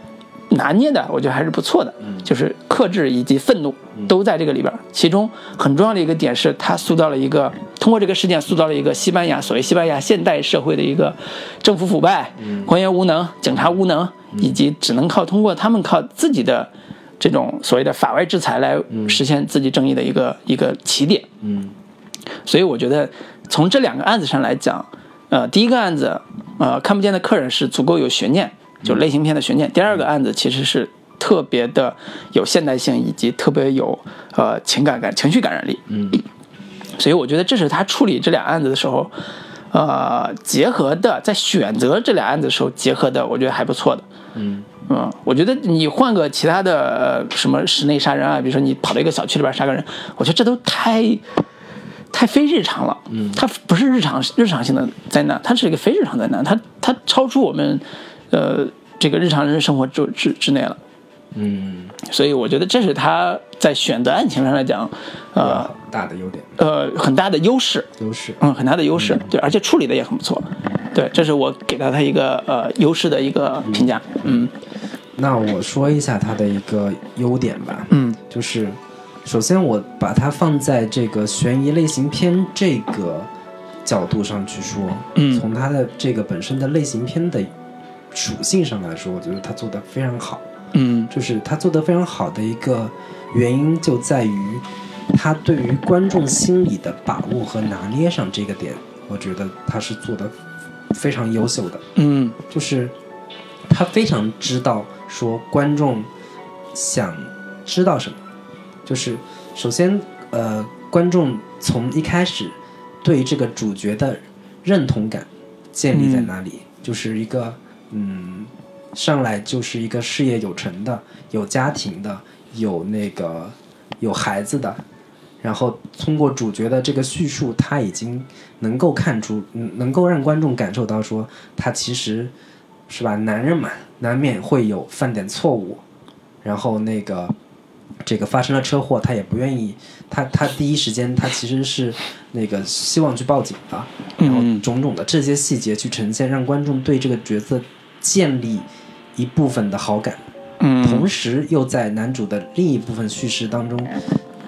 拿捏的，我觉得还是不错的，就是克制以及愤怒都在这个里边。其中很重要的一个点是，他塑造了一个通过这个事件塑造了一个西班牙所谓西班牙现代社会的一个政府腐败、官员无能、警察无能，以及只能靠通过他们靠自己的这种所谓的法外制裁来实现自己正义的一个一个起点。嗯所以我觉得从这两个案子上来讲，呃，第一个案子，呃，看不见的客人是足够有悬念，就类型片的悬念；第二个案子其实是特别的有现代性，以及特别有呃情感感、情绪感染力。嗯所以我觉得这是他处理这俩案子的时候，呃，结合的，在选择这俩案子的时候结合的，我觉得还不错的。嗯。嗯，我觉得你换个其他的呃什么室内杀人啊，比如说你跑到一个小区里边杀个人，我觉得这都太太非日常了。嗯，它不是日常日常性的灾难，它是一个非日常灾难，它它超出我们呃这个日常人生活之之之内了。嗯，所以我觉得这是他在选择案情上来讲，呃大的优点。呃很大的优势。优势，嗯，很大的优势，对，而且处理的也很不错，对，这是我给到他一个呃优势的一个评价，嗯。那我说一下他的一个优点吧，嗯。就是首先我把它放在这个悬疑类型片这个角度上去说，嗯。从它的这个本身的类型片的属性上来说，我觉得它做的非常好。嗯。就是他做得非常好的一个原因就在于他对于观众心理的把握和拿捏上这个点，我觉得他是做的非常优秀的。嗯就是他非常知道说观众想知道什么，就是首先呃，观众从一开始对这个主角的认同感建立在哪里，就是一个嗯，上来就是一个事业有成的、有家庭的、有那个有孩子的。然后通过主角的这个叙述，他已经能够看出，嗯能够让观众感受到说，他其实是吧，男人嘛，难免会有犯点错误，然后那个这个发生了车祸，他也不愿意，他他第一时间他其实是那个希望去报警的，然后嗯种种的这些细节去呈现，让观众对这个角色建立一部分的好感，嗯同时又在男主的另一部分叙事当中。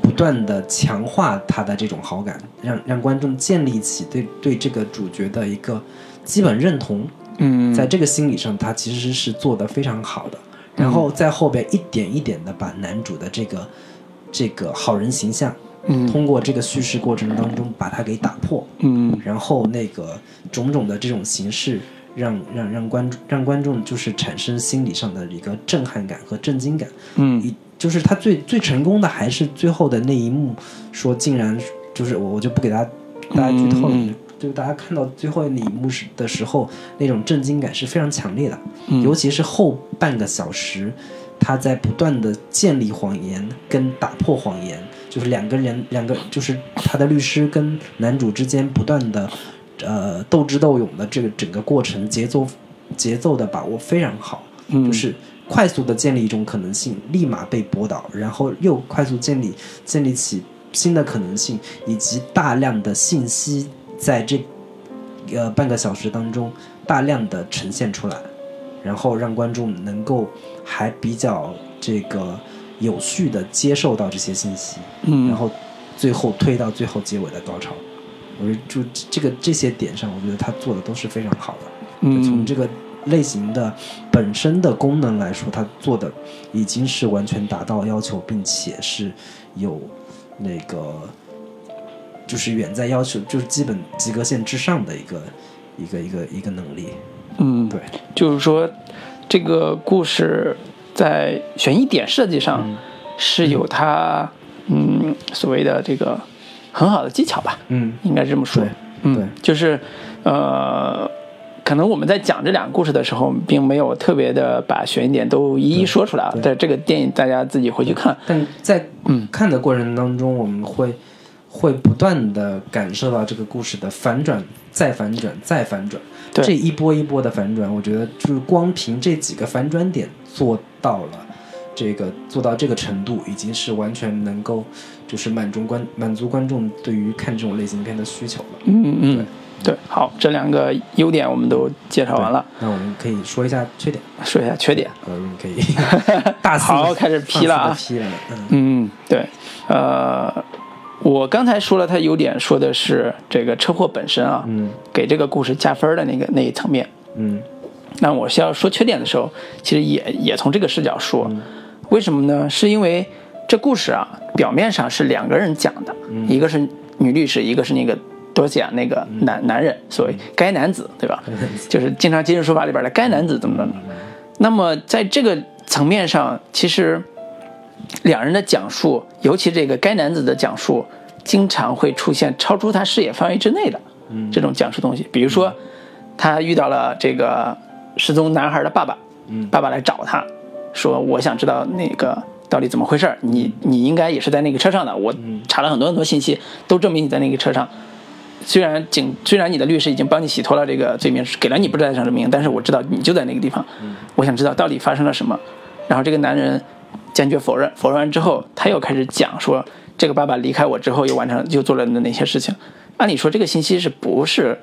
不断的强化他的这种好感，让让观众建立起对对这个主角的一个基本认同，嗯。在这个心理上，他其实是做的非常好的。然后在后边一点一点的把男主的这个这个好人形象嗯。通过这个叙事过程当中把它给打破，嗯。然后那个种种的这种形式让让让观众让观众就是产生心理上的一个震撼感和震惊感。嗯。一就是他最最成功的还是最后的那一幕，说竟然就是我我就不给大家大家剧透了，就大家看到最后那一幕时的时候，那种震惊感是非常强烈的，嗯。尤其是后半个小时，他在不断的建立谎言跟打破谎言，就是两个人两个就是他的律师跟男主之间不断的呃斗智斗勇的这个整个过程节奏节奏的把握非常好，嗯。就是快速的建立一种可能性，立马被驳倒，然后又快速建立建立起新的可能性，以及大量的信息在这呃半个小时当中大量的呈现出来，然后让观众能够还比较这个有序的接受到这些信息，嗯然后最后推到最后结尾的高潮。我觉得就这个这些点上，我觉得他做的都是非常好的。嗯从这个类型的本身的功能来说，它做的已经是完全达到要求，并且是有那个就是远在要求，就是基本及格线之上的一个一个一个一个能力。嗯对，就是说这个故事在悬疑点设计上是有它嗯所谓的这个很好的技巧吧，嗯，应该这么说。对。嗯，对。就是呃，可能我们在讲这两个故事的时候，并没有特别的把悬疑点都一一说出来啊。但这个电影大家自己回去看。但在嗯看的过程当中，我们会会不断的感受到这个故事的反转，再反转，再反转。对这一波一波的反转，我觉得就是光凭这几个反转点做到了这个做到这个程度，已经是完全能够就是满足观满足观众对于看这种类型片的需求了。嗯嗯，对，好，这两个优点我们都介绍完了，那我们可以说一下缺点，说一下缺点。呃，我们可以。大肆好开始批了啊。嗯。嗯，对，呃，我刚才说了，它优点说的是这个车祸本身啊，嗯。给这个故事加分的那个那一层面。嗯。那我需要说缺点的时候，其实也也从这个视角说，为什么呢？是因为这故事啊，表面上是两个人讲的，一个是女律师，一个是那个多西亚那个男、男人，所谓该男子，对吧？就是经常今日说法里边的该男子怎么怎么。那么在这个层面上，其实两人的讲述，尤其这个该男子的讲述，经常会出现超出他视野范围之内的这种讲述东西。比如说，他遇到了这个失踪男孩的爸爸，爸爸来找他，说我想知道那个到底怎么回事儿，你你应该也是在那个车上的，我查了很多很多信息，都证明你在那个车上。虽然警虽然你的律师已经帮你洗脱了这个罪名，给了你不在场证明，但是我知道你就在那个地方，我想知道到底发生了什么。然后这个男人坚决否认，否认完之后，他又开始讲说，这个爸爸离开我之后又完成又做了哪些事情。按理说这个信息是不是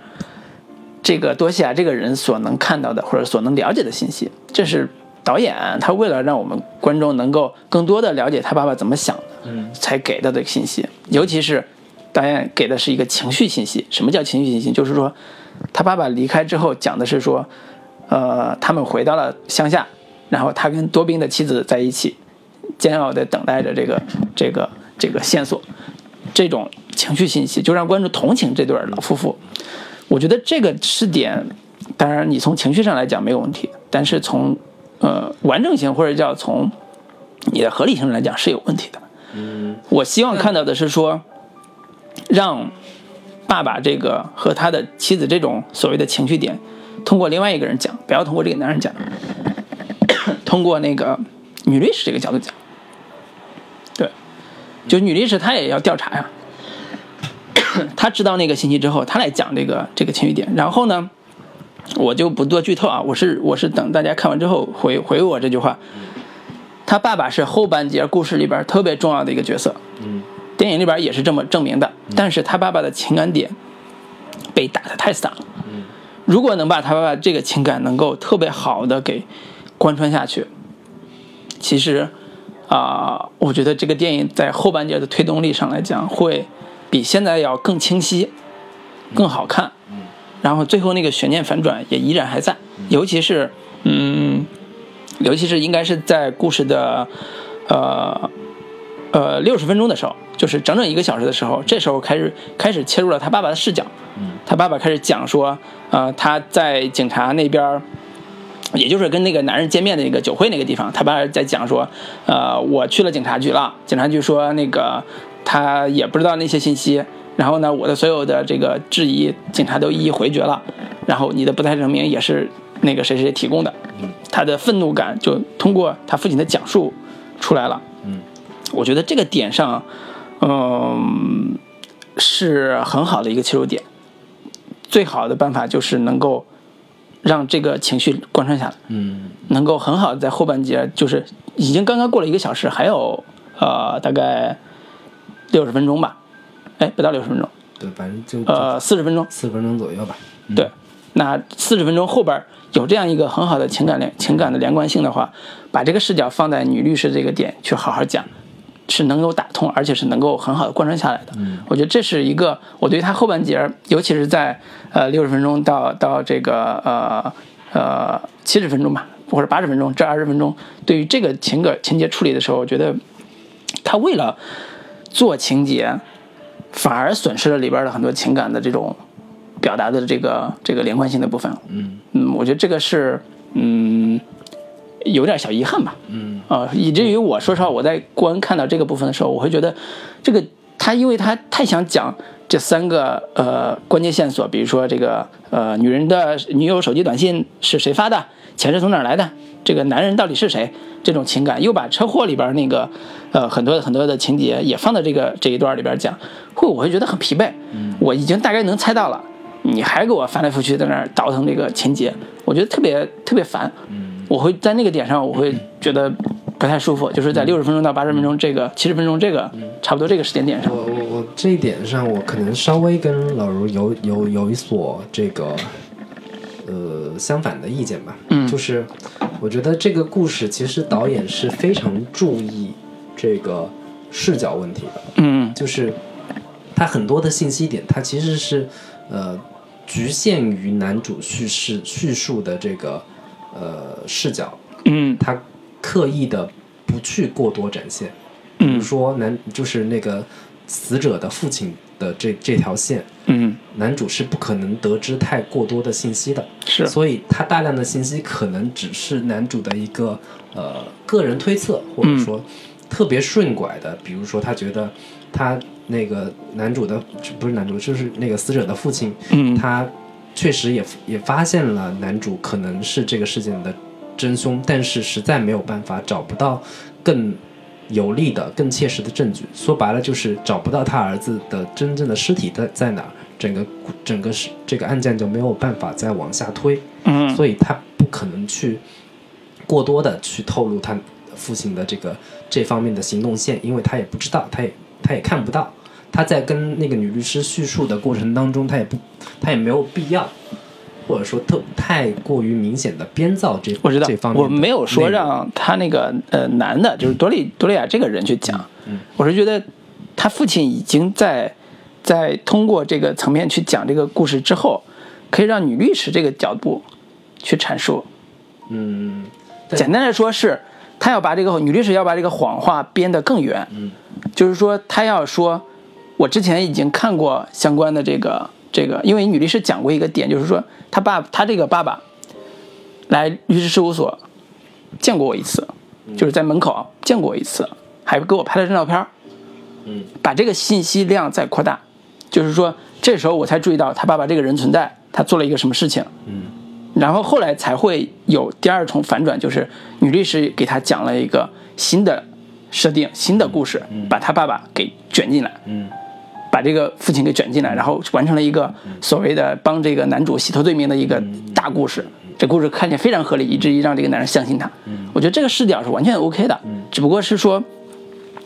这个多西亚这个人所能看到的或者所能了解的信息？这是导演他为了让我们观众能够更多的了解他爸爸怎么想的，嗯才给到的这个信息，尤其是导演给的是一个情绪信息。什么叫情绪信息？就是说，他爸爸离开之后，讲的是说，呃，他们回到了乡下，然后他跟多宾的妻子在一起，煎熬的等待着这个这个这个线索。这种情绪信息就让观众同情这对老夫妇。我觉得这个试点，当然你从情绪上来讲没有问题，但是从呃完整性或者叫从你的合理性来讲是有问题的。嗯我希望看到的是说，让爸爸这个和他的妻子这种所谓的情绪点，通过另外一个人讲，不要通过这个男人讲，通过那个女律师这个角度讲。对，就女律师她也要调查呀，她知道那个信息之后，她来讲这个这个情绪点，然后呢，我就不做剧透啊，我是我是等大家看完之后回回我这句话。他爸爸是后半截故事里边特别重要的一个角色，嗯电影里边也是这么证明的。但是他爸爸的情感点被打得太散了。嗯如果能把他爸爸这个情感能够特别好的给贯穿下去，其实啊、我觉得这个电影在后半截的推动力上来讲，会比现在要更清晰、更好看。然后最后那个悬念反转也依然还在，尤其是嗯，尤其是应该是在故事的呃呃六十分钟的时候，就是整整一个小时的时候，这时候开始开始切入了他爸爸的视角，他爸爸开始讲说，呃他在警察那边。也就是跟那个男人见面的那个酒会那个地方，他爸在讲说，呃，我去了警察局了，警察局说那个他也不知道那些信息，然后呢，我的所有的这个质疑，警察都一一回绝了，然后你的不在证明也是那个谁谁提供的，他的愤怒感就通过他父亲的讲述出来了，嗯，我觉得这个点上，嗯，是很好的一个切入点，最好的办法就是能够。让这个情绪贯穿下来，嗯，能够很好的在后半节，就是已经刚刚过了一个小时，还有呃大概六十分钟吧，哎，不到六十分钟，对，反正就呃四十分钟，四十分钟左右吧。对，那四十分钟后边有这样一个很好的情感连情感的连贯性的话，把这个视角放在女律师这个点去好好讲。是能够打通，而且是能够很好的贯穿下来的。嗯，我觉得这是一个我对他后半截，尤其是在呃六十分钟到到这个呃呃七十分钟吧，或者八十分钟这二十分钟，对于这个情感情节处理的时候，我觉得他为了做情节，反而损失了里边的很多情感的这种表达的这个这个连贯性的部分。嗯嗯，我觉得这个是嗯。有点小遗憾吧，嗯，啊，以至于我说实话，我在观看到这个部分的时候，我会觉得，这个他因为他太想讲这三个呃关键线索，比如说这个呃女人的女友手机短信是谁发的，钱是从哪儿来的，这个男人到底是谁，这种情感，又把车祸里边那个呃很多很多的情节也放在这个这一段里边讲，会我会觉得很疲惫，嗯，我已经大概能猜到了，你还给我翻来覆去在那儿倒腾这个情节，我觉得特别特别烦，嗯。我会在那个点上，我会觉得不太舒服，就是在六十分钟到八十分钟这个七十分钟这个差不多这个时间点上。我我我这一点上，我可能稍微跟老卢有有有一所这个呃相反的意见吧。嗯，就是我觉得这个故事其实导演是非常注意这个视角问题的。嗯，就是他很多的信息点，他其实是呃局限于男主叙事叙述的这个。呃，视角，嗯，他刻意的不去过多展现，比如说男就是那个死者的父亲的这这条线，嗯，男主是不可能得知太过多的信息的，是，所以他大量的信息可能只是男主的一个呃个人推测，或者说特别顺拐的，比如说他觉得他那个男主的不是男主，就是那个死者的父亲，嗯，他。确实也也发现了男主可能是这个事件的真凶，但是实在没有办法找不到更有力的、更切实的证据。说白了就是找不到他儿子的真正的尸体在在哪儿，整个整个是这个案件就没有办法再往下推。嗯，所以他不可能去过多的去透露他父亲的这个这方面的行动线，因为他也不知道，他也他也看不到。他在跟那个女律师叙述的过程当中，他也不，他也没有必要，或者说特太过于明显的编造这我知道这方面。我没有说让他那个呃男的，就是多利多利亚这个人去讲。嗯，我是觉得他父亲已经在在通过这个层面去讲这个故事之后，可以让女律师这个角度去阐述。嗯，简单来说是，他要把这个女律师要把这个谎话编得更远。嗯，就是说他要说。我之前已经看过相关的这个这个，因为女律师讲过一个点，就是说他爸他这个爸爸来律师事务所见过我一次，就是在门口见过我一次，还给我拍了张照片嗯，把这个信息量再扩大，就是说这时候我才注意到他爸爸这个人存在，他做了一个什么事情，嗯，然后后来才会有第二重反转，就是女律师给他讲了一个新的设定、新的故事，把他爸爸给卷进来，嗯。把这个父亲给卷进来，然后完成了一个所谓的帮这个男主洗脱罪名的一个大故事。这故事看起来非常合理，以至于让这个男人相信他。我觉得这个视角是完全 OK 的，只不过是说，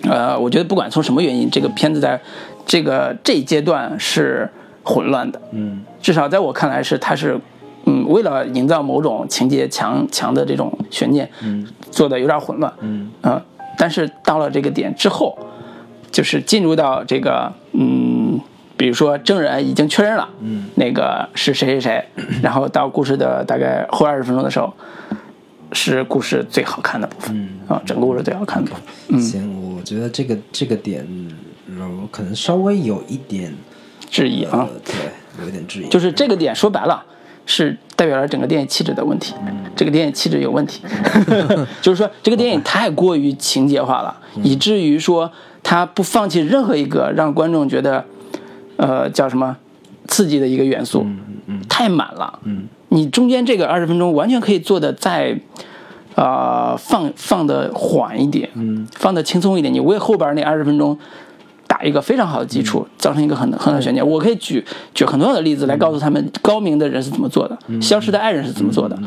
呃，我觉得不管从什么原因，这个片子在这个这一阶段是混乱的。嗯，至少在我看来是，他是，嗯，为了营造某种情节强强的这种悬念，嗯，做的有点混乱。嗯，呃，但是到了这个点之后。就是进入到这个，嗯，比如说证人已经确认了，嗯，那个是谁谁谁，然后到故事的大概后二十分钟的时候，是故事最好看的部分啊，整个故事最好看的部分。嗯。行，我觉得这个这个点，嗯，我可能稍微有一点质疑啊。呃，，对，有一点质疑。就是这个点说白了是代表了整个电影气质的问题，这个电影气质有问题，就是说这个电影太过于情节化了，以至于说它不放弃任何一个让观众觉得，呃，叫什么刺激的一个元素，太满了，嗯。你中间这个二十分钟完全可以做的再。呃，放放的缓一点，嗯，放的轻松一点，你为后边那二十分钟打一个非常好的基础，造成一个很很好的悬念。我可以举举很多的例子来告诉他们高明的人是怎么做的，消失的爱人是怎么做的。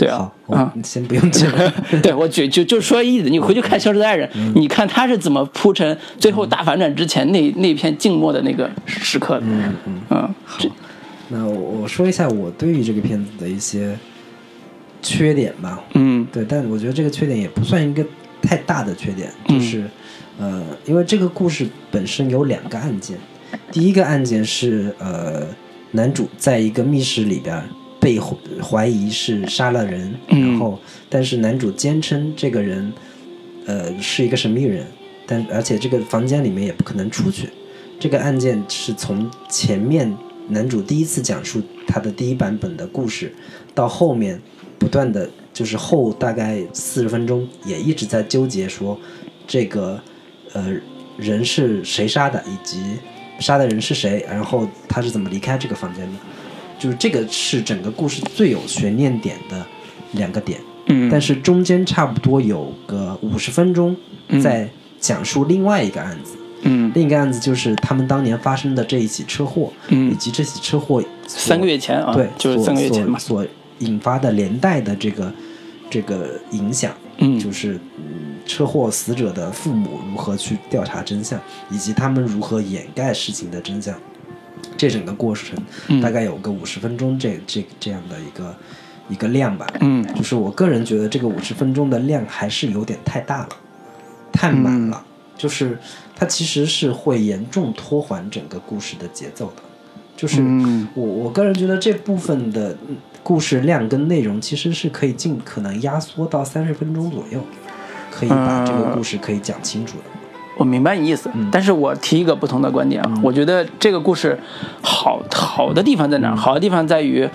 对啊好，，啊。我，先不用这个。对我举就就说意思，你回去看《消失的爱人》，你看他是怎么铺陈最后大反转之前那那片静默的那个时刻的。嗯嗯，好那我我说一下我对于这个片子的一些缺点吧。嗯。对，但我觉得这个缺点也不算一个太大的缺点，就是，呃，因为这个故事本身有两个案件，第一个案件是呃，男主在一个密室里边儿被怀怀疑是杀了人，然后但是男主坚称这个人，呃，是一个神秘人，但而且这个房间里面也不可能出去。这个案件是从前面男主第一次讲述他的第一版本的故事，到后面不断的就是后大概四十分钟也一直在纠结说这个呃人是谁杀的，以及杀的人是谁，然后他是怎么离开这个房间的，就是这个是整个故事最有悬念点的两个点。嗯，但是中间差不多有个五十分钟在讲述另外一个案子。嗯另一个案子就是他们当年发生的这一起车祸，嗯以及这起车祸三个月前啊，对，就是所三个月前嘛。所所引发的连带的这个这个影响，嗯就是嗯车祸死者的父母如何去调查真相，以及他们如何掩盖事情的真相，这整个过程嗯。大概有个五十分钟这这这样的一个一个量吧，嗯。就是我个人觉得这个五十分钟的量还是有点太大了，太满嗯。了，就是它其实是会严重拖缓整个故事的节奏的。就是嗯。我我个人觉得这部分的嗯故事量跟内容其实是可以尽可能压缩到三十分钟左右，可以把这个故事可以讲清楚的。我明白你意思，但是我提一个不同的观点啊，我觉得这个故事好好的地方在哪儿？好的地方在于，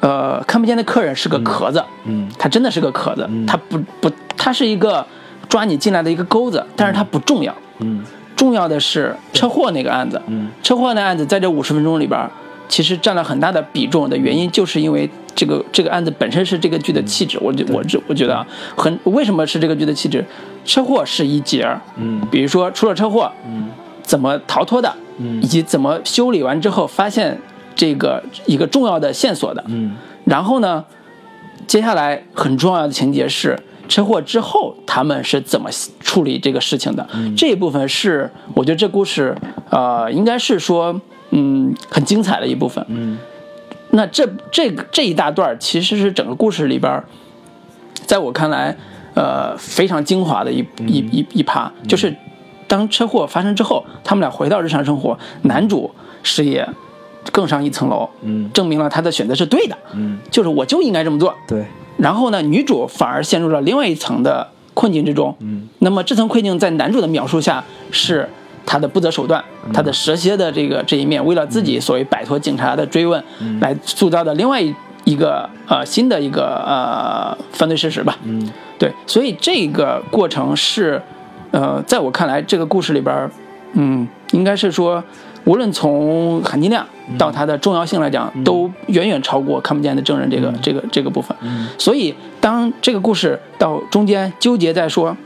呃，看不见的客人是个壳子，嗯。他真的是个壳子，他不不，他是一个抓你进来的一个钩子，但是它不重要，嗯。重要的是车祸那个案子，嗯。车祸那案子在这五十分钟里边，其实占了很大的比重的原因，就是因为这个这个案子本身是这个剧的气质。我觉我这我觉得啊，很为什么是这个剧的气质？车祸是一节儿，嗯比如说出了车祸，嗯怎么逃脱的，嗯以及怎么修理完之后发现这个一个重要的线索的。嗯然后呢，接下来很重要的情节是车祸之后他们是怎么处理这个事情的。这一部分是我觉得这故事呃应该是说嗯很精彩的一部分。嗯那这这个这一大段儿其实是整个故事里边，在我看来，呃，非常精华的一一一一趴，就是当车祸发生之后，他们俩回到日常生活，男主事业更上一层楼，嗯。证明了他的选择是对的，嗯，就是我就应该这么做。对，然后呢，女主反而陷入了另外一层的困境之中。嗯，那么这层困境在男主的描述下是他的不择手段，他的蛇蝎的这个这一面，为了自己所谓摆脱警察的追问，来塑造的另外一一个呃新的一个呃犯罪事实吧。嗯。对，所以这个过程是，呃，在我看来，这个故事里边，嗯，应该是说，无论从含金量到它的重要性来讲，都远远超过看不见的证人这个、这个这个部分。所以，当这个故事到中间纠结在说，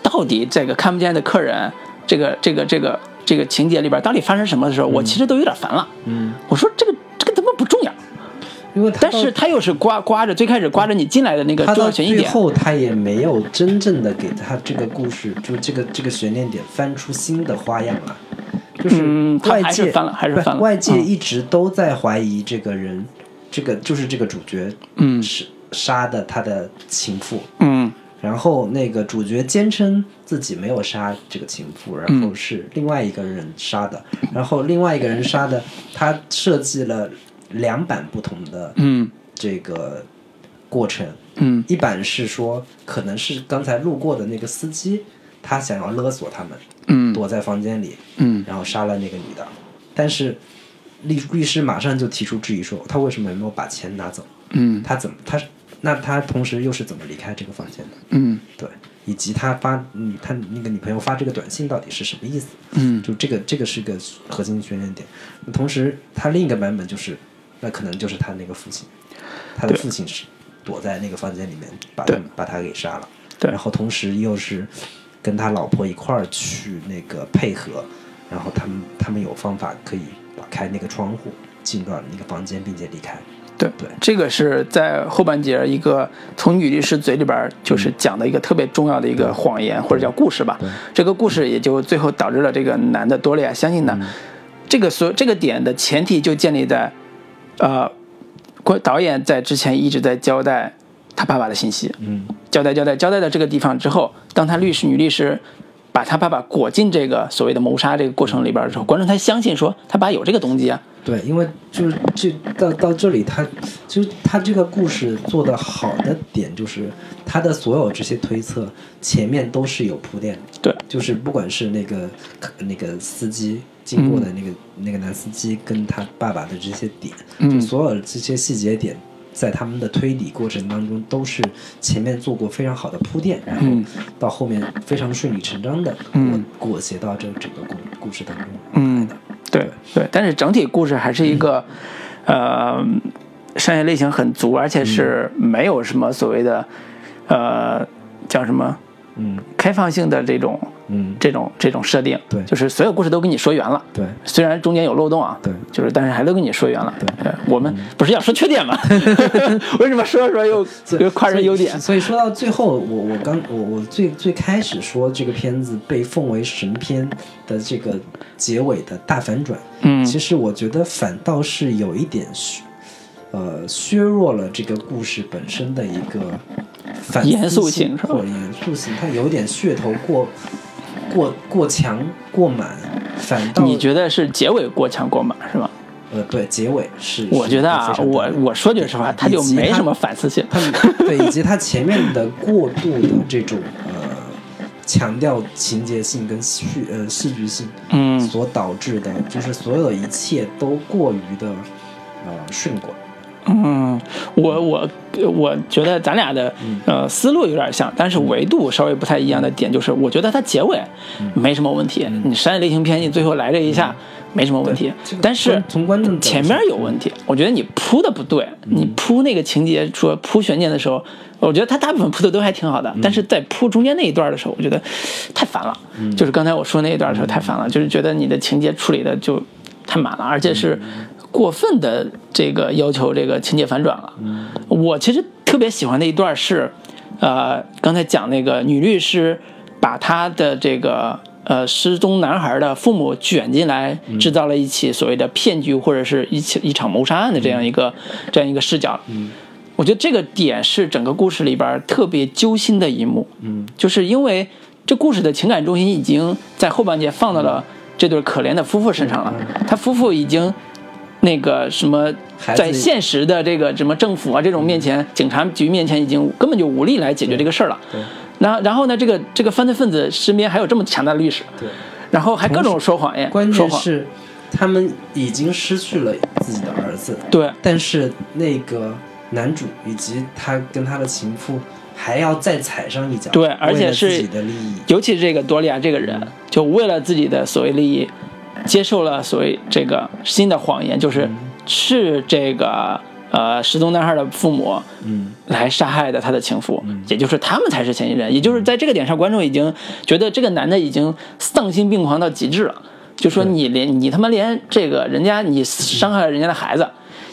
到底这个看不见的客人，这个这个这个这个情节里边到底发生什么的时候，我其实都有点烦了。嗯，我说这个这个他妈不重要？因为他但是他又是刮刮着最开始刮着你进来的那个重他到最要悬疑点。后他也没有真正的给他这个故事，就这个这个悬念点翻出新的花样来。就是外界翻了还是翻了外界嗯一直都在怀疑这个人，这个就是这个主角，嗯是杀的他的情妇，嗯然后那个主角坚称自己没有杀这个情妇，然后是另外一个人杀的，然后另外一个人杀的，他设计了两版不同的嗯。这个过程，嗯。一版是说可能是刚才路过的那个司机，他想要勒索他们，嗯。躲在房间里，嗯。然后杀了那个女的，但是律律师马上就提出质疑说，他为什么没有把钱拿走？嗯。他怎么他那他同时又是怎么离开这个房间的？嗯对，以及他发你他那个女朋友发这个短信到底是什么意思？嗯就这个这个是个核心悬念点。同时，他另一个版本就是，那可能就是他那个父亲，他的父亲是躲在那个房间里面把对把他给杀了。对然后同时又是跟他老婆一块儿去那个配合，然后他们他们有方法可以打开那个窗户进到那个房间，并且离开。对对这个是在后半节一个从女律师嘴里边就是讲的一个特别重要的一个谎言或者叫故事吧。这个故事也就最后导致了这个男的多利亚相信呢，这个所这个点的前提就建立在，呃，关导演在之前一直在交代他爸爸的信息，嗯交代交代交代到这个地方之后，当他律师女律师把他爸爸裹进这个所谓的谋杀这个过程里边的时候，观众才相信说他爸有这个动机啊。对，因为就是这到到这里他，就是他这个故事做的好的点就是他的所有这些推测前面都是有铺垫的，对，就是不管是那个那个司机经过的那个、那个男司机跟他爸爸的这些点，就所有这些细节点。在他们的推理过程当中，都是前面做过非常好的铺垫，然后到后面非常顺理成章的嗯。裹裹挟到这整个故故事当中。嗯。对对，但是整体故事还是一个，呃，商业类型很足，而且是没有什么所谓的，呃，叫什么嗯。开放性的这种嗯，这种这种设定。对就是所有故事都跟你说圆了。对虽然中间有漏洞啊，对就是但是还都跟你说圆了。对我们不是要说缺点吗？为什么说着说着又又夸人优点？所以说到最后，我我刚我我最最开始说这个片子被奉为神片的这个结尾的大反转，嗯其实我觉得反倒是有一点削呃削弱了这个故事本身的一个反严肃性是吧严肃性，它有点噱头过过过强过满，反倒你觉得是结尾过强过满是吗？呃对结尾是我觉得啊我我说句实话，它就没什么反思性。他们 对以及他前面的过度的这种呃强调情节性跟戏呃戏剧性，嗯所导致的就是所有的一切都过于的呃顺拐。嗯，我我我觉得咱俩的呃思路有点像，但是维度稍微不太一样的点就是，我觉得它结尾没什么问题。你商业类型片，你最后来这一下没什么问题，但是从观众前面有问题，我觉得你铺的不对，你铺那个情节说铺悬念的时候，我觉得他大部分铺的都还挺好的，但是在铺中间那一段的时候，我觉得太烦了。就是刚才我说那一段的时候太烦了，就是觉得你的情节处理的就太满了，而且是过分的这个要求这个情节反转了。我其实特别喜欢的一段是，呃，刚才讲那个女律师把她的这个呃失踪男孩的父母卷进来，制造了一起所谓的骗局或者是一起一场谋杀案的这样一个这样一个视角。我觉得这个点是整个故事里边特别揪心的一幕。嗯，就是因为这故事的情感中心已经在后半截放到了这对可怜的夫妇身上了。他夫妇已经那个什么，在现实的这个什么政府啊这种面前、警察局面前，已经根本就无力来解决这个事儿了。对。然然后呢，这个这个犯罪分子身边还有这么强大的律师，对，然后还各种说谎言，关说谎。键是他们已经失去了自己的儿子，对。但是那个男主以及他跟他的情妇还要再踩上一脚，对，而且是自是己的利益。尤其是这个多利亚这个人，就为了自己的所谓利益，接受了所谓这个新的谎言，就是是这个呃失踪男孩的父母，嗯，来杀害的他的情妇，也就是他们才是嫌疑人。也就是在这个点上，观众已经觉得这个男的已经丧心病狂到极致了，就说你连你他妈连这个人家你伤害了人家的孩子。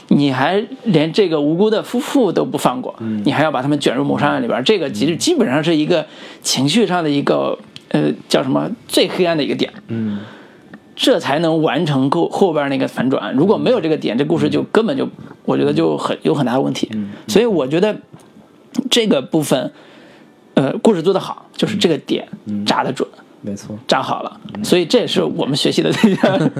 你还连这个无辜的夫妇都不放过，你还要把他们卷入谋杀案里边，这个其实基本上是一个情绪上的一个呃叫什么最黑暗的一个点，嗯，这才能完成后后边那个反转。如果没有这个点，这故事就根本就我觉得就很有很大的问题。所以我觉得这个部分，呃，故事做得好，就是这个点扎得准。没错，扎好了，所以这也是我们学习的 对。象，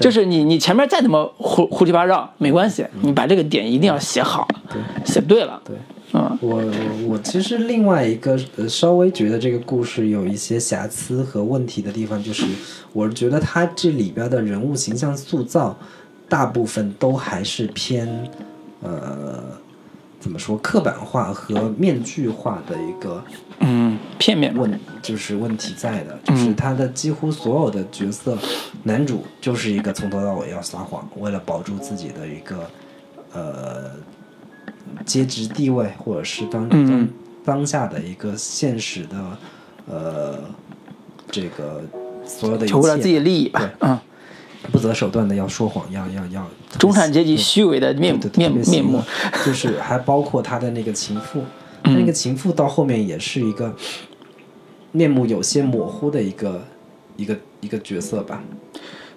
就是你你前面再怎么胡胡七八糟没关系，你把这个点一定要写好。了，写对了，对。嗯。我我我其实另外一个呃稍微觉得这个故事有一些瑕疵和问题的地方，就是我觉得它这里边的人物形象塑造，大部分都还是偏呃怎么说刻板化和面具化的一个嗯，片面，问就是问题在的，就是他的几乎所有的角色，男主就是一个从头到尾要撒谎，为了保住自己的一个呃阶级地位，或者是当嗯当当下的一个现实的呃这个所有的一求为了自己切的利益吧，嗯，不择手段的要说谎，要要要中产阶级虚伪的面面面目，就是还包括他的那个情妇，他那个情妇到后面也是一个面目有些模糊的一个一个一个角色吧。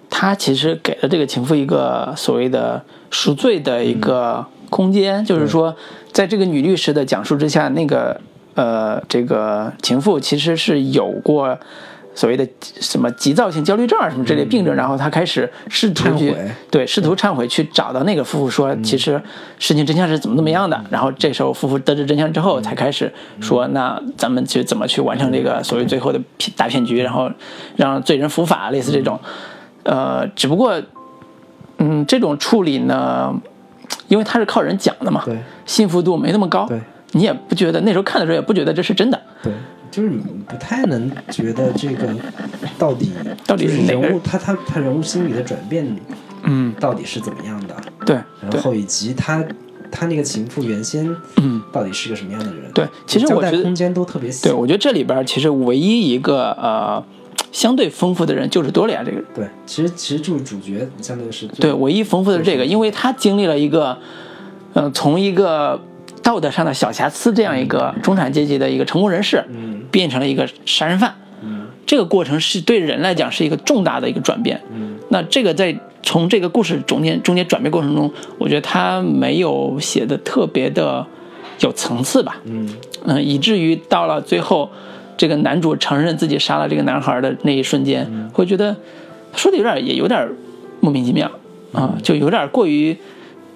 他其实给了这个情妇一个所谓的赎罪的一个空间，就是说，在这个女律师的讲述之下，那个呃，这个情妇其实是有过所谓的什么急躁性焦虑症啊什么之类病症，然后她开始试图去对试图忏悔，去找到那个夫妇说，其实事情真相是怎么怎么样的。然后这时候夫妇得知真相之后，才开始说，那咱们去怎么去完成这个所谓最后的骗大骗局，然后让罪人伏法，类似这种。呃，只不过，嗯，这种处理呢，因为它是靠人讲的嘛，对。信服度没那么高，对。你也不觉得那时候看的时候也不觉得这是真的，对，就是你不太能觉得这个到底 到底是人物他他他人物心理的转变嗯，到底是怎么样的，对对然后以及他他那个情妇原先嗯。到底是个什么样的人？对，其实我觉得空间都特别小。对，我觉得这里边其实唯一一个呃相对丰富的人就是多利亚这个人。对，其实其实就是主角相对是对，唯一丰富的是这个，因为他经历了一个，嗯、从一个道德上的小瑕疵这样一个中产阶级的一个成功人士，嗯变成了一个杀人犯。嗯这个过程是对人来讲是一个重大的一个转变。嗯那这个在从这个故事中间中间转变过程中，我觉得他没有写的特别的有层次吧。嗯嗯，以至于到了最后，这个男主承认自己杀了这个男孩的那一瞬间，嗯。会觉得说的有点也有点莫名其妙啊，就有点过于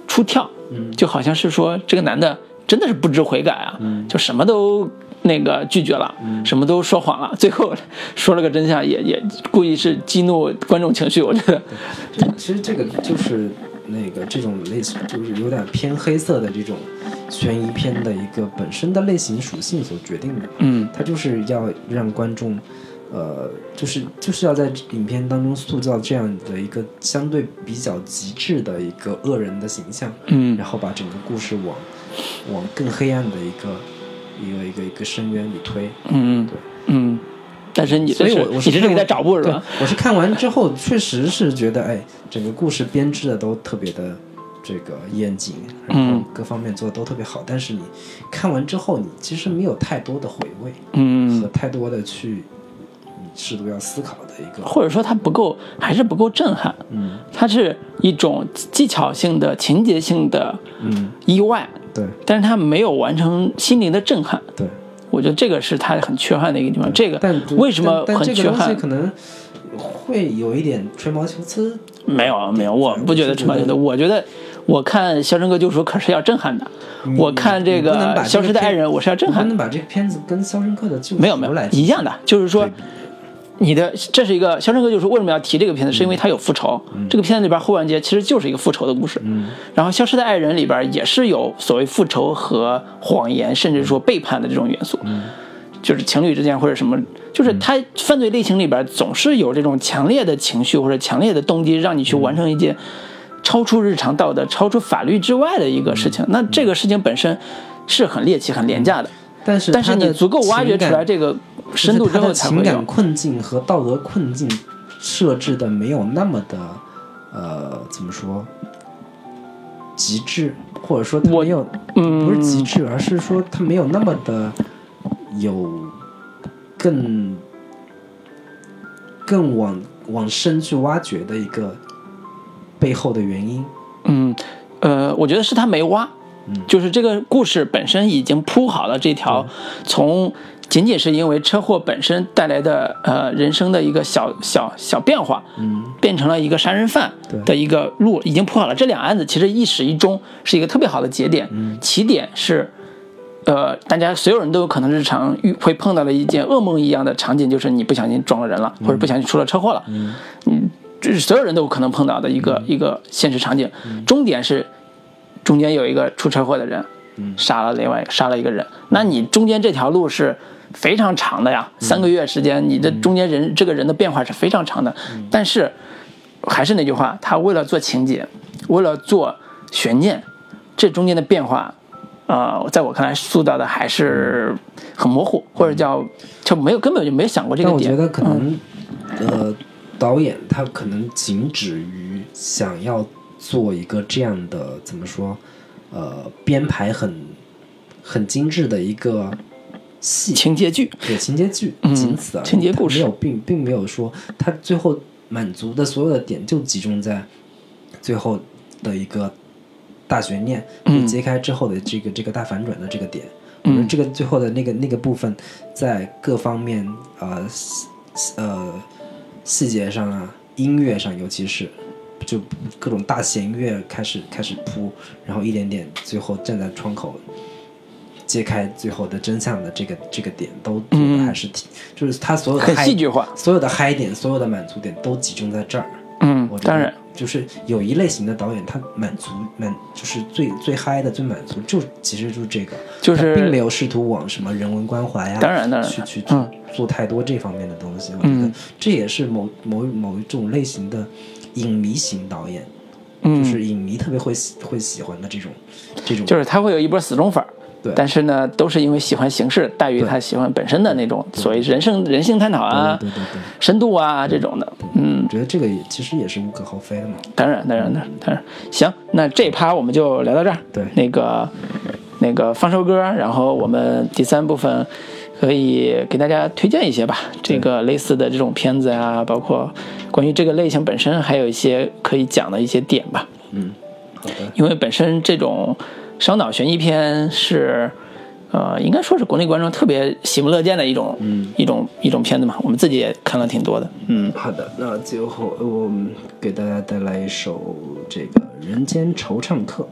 出跳，嗯。就好像是说这个男的真的是不知悔改啊，嗯。就什么都那个拒绝了，什么都说谎了，最后说了个真相，也也故意是激怒观众情绪，我觉得，其实这个就是那个这种类型，就是有点偏黑色的这种悬疑片的一个本身的类型属性所决定的。嗯它就是要让观众，呃，就是就是要在影片当中塑造这样的一个相对比较极致的一个恶人的形象，嗯然后把整个故事往往更黑暗的一个一个一个一个深渊里推。嗯对嗯，但是你所以我我是你这是给他找补是吧？，我是看完之后，确实是觉得，哎，整个故事编织的都特别的这个严谨，然后嗯各方面做的都特别好。但是你看完之后，你其实没有太多的回味嗯和，太多的去你适度要思考的一个，或者说它不够，还是不够震撼。嗯它是一种技巧性的、情节性的嗯，意外，对但是它没有完成心灵的震撼。对。我觉得这个是他很缺憾的一个地方。这个为什么但但这个东西很缺憾？可能会有一点吹毛求疵。没有没有，我不觉得吹毛求疵。我觉得我看《肖申克救赎》可是要震撼的。我看这个消失的爱人》，我是要震撼的。不能把这个片子跟《肖申克的救赎》没有没有一样的，就是说你的这是一个《肖申克救赎》为什么要提这个片子？是因为它有复仇。这个片子里边后半截其实就是一个复仇的故事。嗯然后《消失的爱人》里边也是有所谓复仇和谎言，甚至说背叛的这种元素。就是情侣之间或者什么，就是他犯罪类型里边总是有这种强烈的情绪或者强烈的动机，让你去完成一件超出日常道德、超出法律之外的一个事情。那这个事情本身是很猎奇、很廉价的，但是但是你足够挖掘出来这个深度之后才会有就是他的情感。困境和道德困境设置的没有那么的，呃，怎么说，极致，或者说他没有，嗯不是极致，而是说他没有那么的有更更往往深去挖掘的一个背后的原因。嗯，呃，我觉得是他没挖，嗯就是这个故事本身已经铺好了这条从仅仅是因为车祸本身带来的呃人生的一个小小小变化，嗯，变成了一个杀人犯对的一个路已经铺好了。这两案子其实一始一终是一个特别好的节点，起点是。呃，大家所有人都有可能日常遇会碰到的一件噩梦一样的场景，就是你不小心撞了人了，或者不小心出了车祸了。嗯，这是所有人都有可能碰到的一个、一个现实场景。终点是中间有一个出车祸的人，杀了另外杀了一个人。那你中间这条路是非常长的呀，三个月时间，你的中间人这个人的变化是非常长的。但是还是那句话，他为了做情节，为了做悬念，这中间的变化。呃，在我看来，塑造的还是很模糊，或者叫就没有根本就没有想过这个点。但我觉得可能，呃，导演他可能仅止于想要做一个这样的怎么说，呃，编排很很精致的一个戏情节剧，对情节剧，嗯仅此而已。情节故事没有并并没有说他最后满足的所有的点就集中在最后的一个大悬念揭开之后的这个这个大反转的这个点。我嗯这个最后的那个那个部分，在各方面呃呃细节上啊，音乐上尤其是。就各种大弦乐开始开始铺，然后一点点，最后站在窗口揭开最后的真相的这个这个点，都做的还是挺，就是他所有的戏剧化。所有的嗨点，所有的满足点都集中在这儿。嗯我，觉得当然，就是有一类型的导演，他满足满就是最最嗨的、最满足，就其实就是这个，就是并没有试图往什么人文关怀啊，当然当然。去去做嗯做太多这方面的东西。我觉得嗯。这也是某某某一种类型的影迷型导演，嗯，就是影迷特别会喜会喜欢的这种这种，就是他会有一波死忠粉儿，对但是呢，都是因为喜欢形式大于他喜欢本身的那种所谓人生人性探讨啊、对对对对，深度啊这种的。嗯我，觉得这个也其实也是无可厚非的嘛。当然，当然，当然，当然。行，那这一趴我们就聊到这儿。对那个那个放首歌，然后我们第三部分可以给大家推荐一些吧，这个类似的这种片子啊，包括关于这个类型本身，还有一些可以讲的一些点吧。嗯，好的，因为本身这种烧脑悬疑片是，呃，应该说是国内观众特别喜闻乐见的一种，嗯一种一种片子嘛。我们自己也看了挺多的，嗯，好的，那最后呃我们给大家带来一首这个《人间惆怅客》。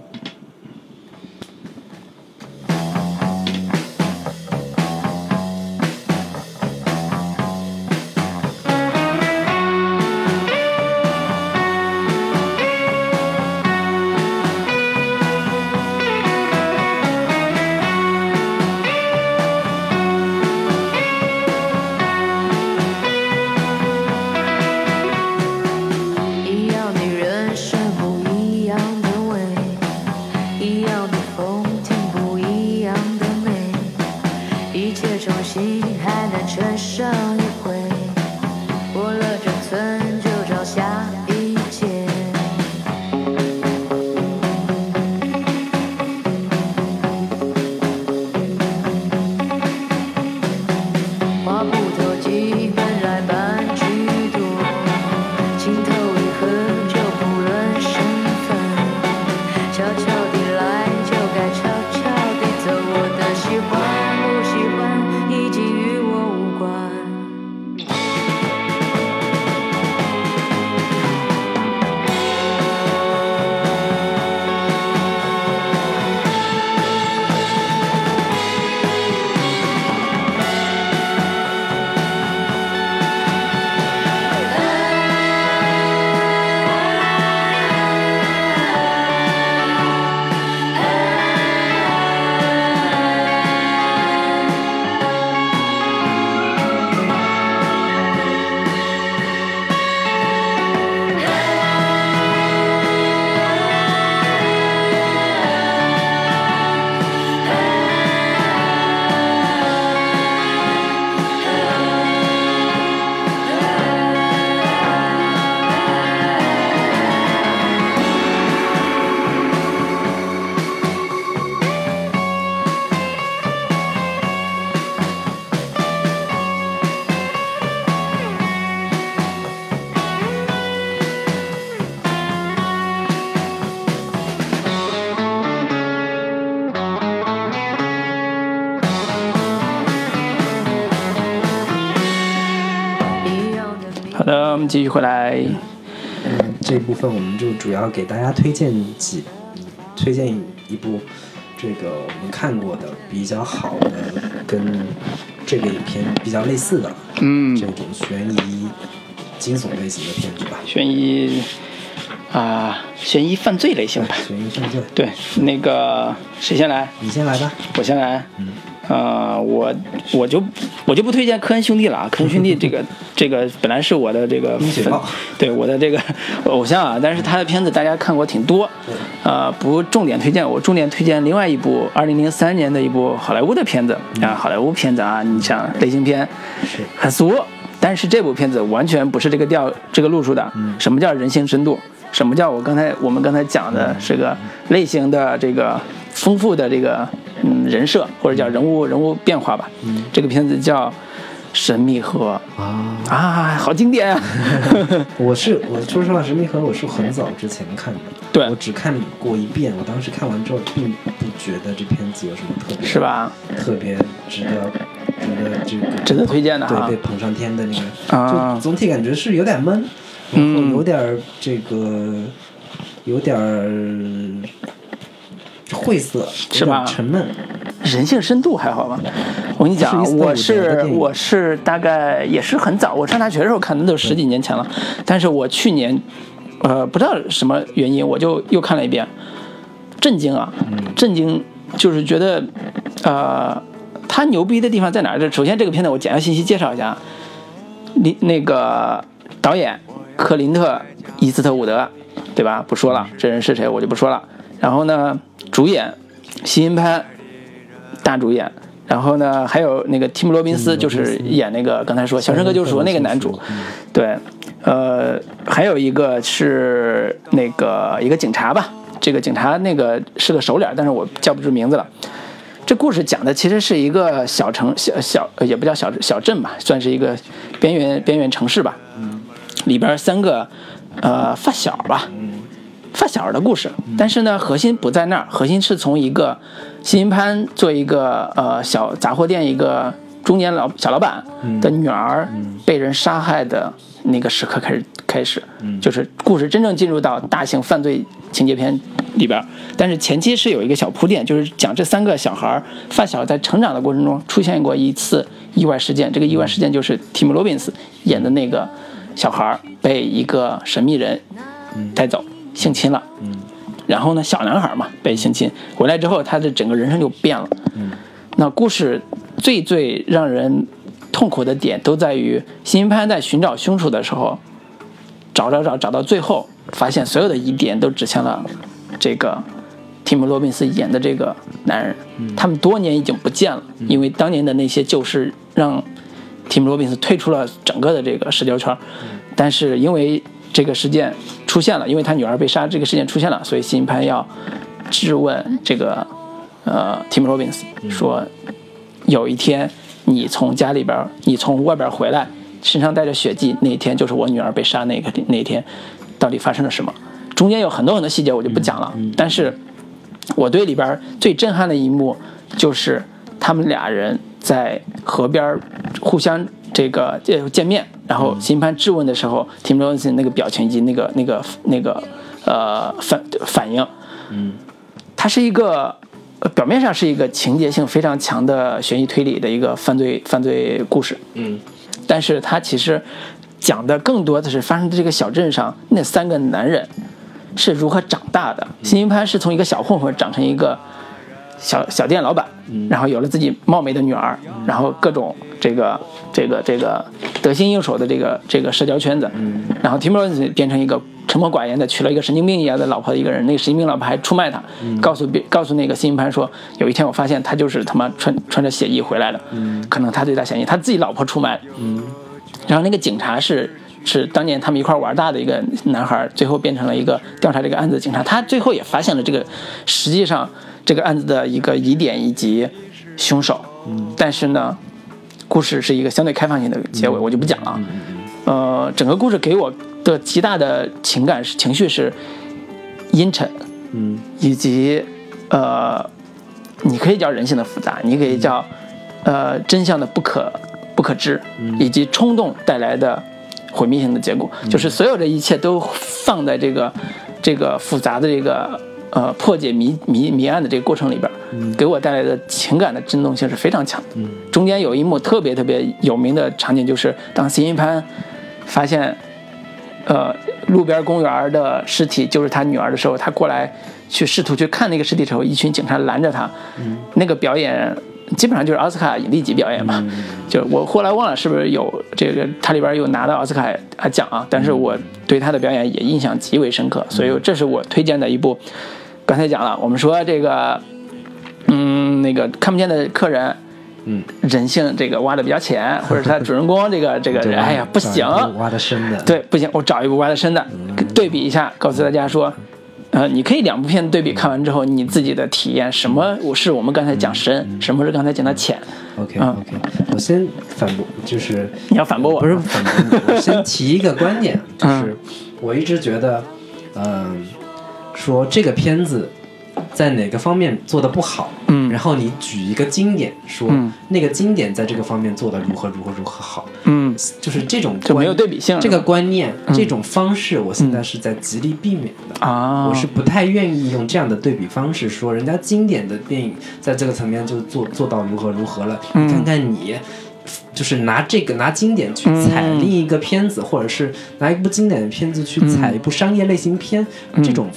们继续回来。嗯，这部分我们就主要给大家推荐几，推荐一部这个我们看过的比较好的，跟这个影片比较类似的嗯这，种悬疑、惊悚类型的片子吧。悬疑啊、悬疑犯罪类型吧。悬疑犯罪，对，那个谁先来？你先来吧。我先来。嗯呃，我我就我就不推荐科恩兄弟了啊，科恩兄弟这个这个本来是我的这个对我的这个 偶像啊，但是他的片子大家看过挺多，呃，不重点推荐，我重点推荐另外一部二零零三年的一部好莱坞的片子啊，好莱坞片子啊，你像类型片很俗，但是这部片子完全不是这个调这个路数的。什么叫人性深度？什么叫我刚才我们刚才讲的是个类型的这个丰富的这个嗯人设或者叫人物人物变化吧？这个片子叫《神秘河啊，》啊，好经典啊！我是我说实话，《神秘河》我是很早之前看的，对我只看过一遍。我当时看完之后，并不觉得这片子有什么特别，是？吧？特别值得值得这个值得推荐的哈对，被捧上天的那个，啊就总体感觉是有点闷，然后有点儿这个，有点儿晦涩，是吧有点沉闷。人性深度还好吧？我跟你讲我是我是大概也是很早，我上大学的时候看的，那都十几年前了。但是我去年，呃，不知道什么原因，我就又看了一遍，震惊啊！震惊，就是觉得，呃，他牛逼的地方在哪儿？这首先这个片子我简要信息介绍一下，你那个导演克林特·伊斯特伍德，对吧？不说了，这人是谁我就不说了。然后呢，主演西因潘大主演，然后呢还有那个提姆罗宾斯，就是演那个刚才说《小生哥救赎》那个男主，对，呃，还有一个是那个一个警察吧，这个警察那个是个熟脸，但是我叫不出名字了。这故事讲的其实是一个小城小小呃也不叫小小镇吧，算是一个边缘边缘城市吧。里边三个呃发小吧，发小的故事。但是呢，核心不在那儿，核心是从一个辛因潘做一个呃小杂货店一个中年老小老板的女儿被人杀害的那个时刻开始开始，就是故事真正进入到大型犯罪情节片里边儿。但是前期是有一个小铺垫，就是讲这三个小孩儿发小在成长的过程中出现过一次意外事件，这个意外事件就是提姆罗宾斯演的那个小孩儿被一个神秘人带走性侵了。然后呢，小男孩嘛被性侵回来之后，他的整个人生就变了。那故事最最让人痛苦的点都在于，辛因潘在寻找凶手的时候，找找找找到最后，发现所有的疑点都指向了这个提姆·罗宾斯演的这个男人。他们多年已经不见了，因为当年的那些旧事让提姆·罗宾斯退出了整个的这个社交圈儿。但是因为这个事件出现了，因为他女儿被杀这个事件出现了，所以辛因潘要质问这个呃 Tim Robbins 说，有一天你从家里边，你从外边回来，身上带着血迹，那一天就是我女儿被杀那个那一天，到底发生了什么？中间有很多很多细节我就不讲了，但是我对里边最震撼的一幕就是他们俩人在河边互相这个呃见面，然后辛潘质问的时候，提姆·罗宾斯那个表情以及那个那个那个呃反反应，嗯它是一个呃表面上是一个情节性非常强的悬疑推理的一个犯罪犯罪故事，嗯，但是它其实讲的更多的是发生在这个小镇上那三个男人是如何长大的。辛因潘是从一个小混混长成一个小小店老板，然后有了自己貌美的女儿，然后各种这个这个这个得心应手的这个这个社交圈子，然后提姆罗宾斯变成一个沉默寡言的娶了一个神经病一样的老婆的一个人，那个神经病老婆还出卖他，告诉别告诉那个辛因潘说，有一天我发现他就是他妈穿穿着血衣回来的，可能他最大嫌疑，他自己老婆出卖的，然后那个警察是是当年他们一块玩大的一个男孩，最后变成了一个调查这个案子的警察。他最后也发现了这个实际上这个案子的一个疑点以及凶手。但是呢，故事是一个相对开放性的结尾，我就不讲了。呃，整个故事给我的极大的情感是情绪是阴沉，嗯，以及呃，你可以叫人性的复杂，你可以叫呃真相的不可不可知，以及冲动带来的毁灭性的结果，就是所有的一切都放在这个这个复杂的这个呃破解谜谜谜案的这个过程里边，给我带来的情感的震动性是非常强的。中间有一幕特别特别有名的场景，就是当辛一潘发现呃路边公园的尸体就是他女儿的时候，他过来去试图去看那个尸体的时候，一群警察拦着他，那个表演。基本上就是奥斯卡影帝级表演嘛，就我后来忘了是不是有这个，他里边有拿到奥斯卡啊奖啊，但是我对他的表演也印象极为深刻，所以这是我推荐的一部。刚才讲了，我们说这个，嗯，那个看不见的客人，嗯，人性这个挖的比较浅，或者是他主人公这个 这个人，哎呀不行，挖的深的，对，不行，我找一部挖的深的，对比一下，告诉大家说。呃，你可以两部片对比，看完之后你自己的体验，什么我是我们刚才讲深，什么是刚才讲的浅。OK OK，我先反驳，就是你要反驳我，不是反驳你，我先提一个观点，就是我一直觉得，嗯，说这个片子。在哪个方面做的不好？嗯，然后你举一个经典，说那个经典在这个方面做的如何如何如何好？嗯，就是这种就没有对比性。这个观念，这种方式，我现在是在极力避免的啊。我是不太愿意用这样的对比方式说，人家经典的电影在这个层面就做做到如何如何了。你看看你，就是拿这个拿经典去踩另一个片子，或者是拿一部经典的片子去踩一部商业类型片，这种。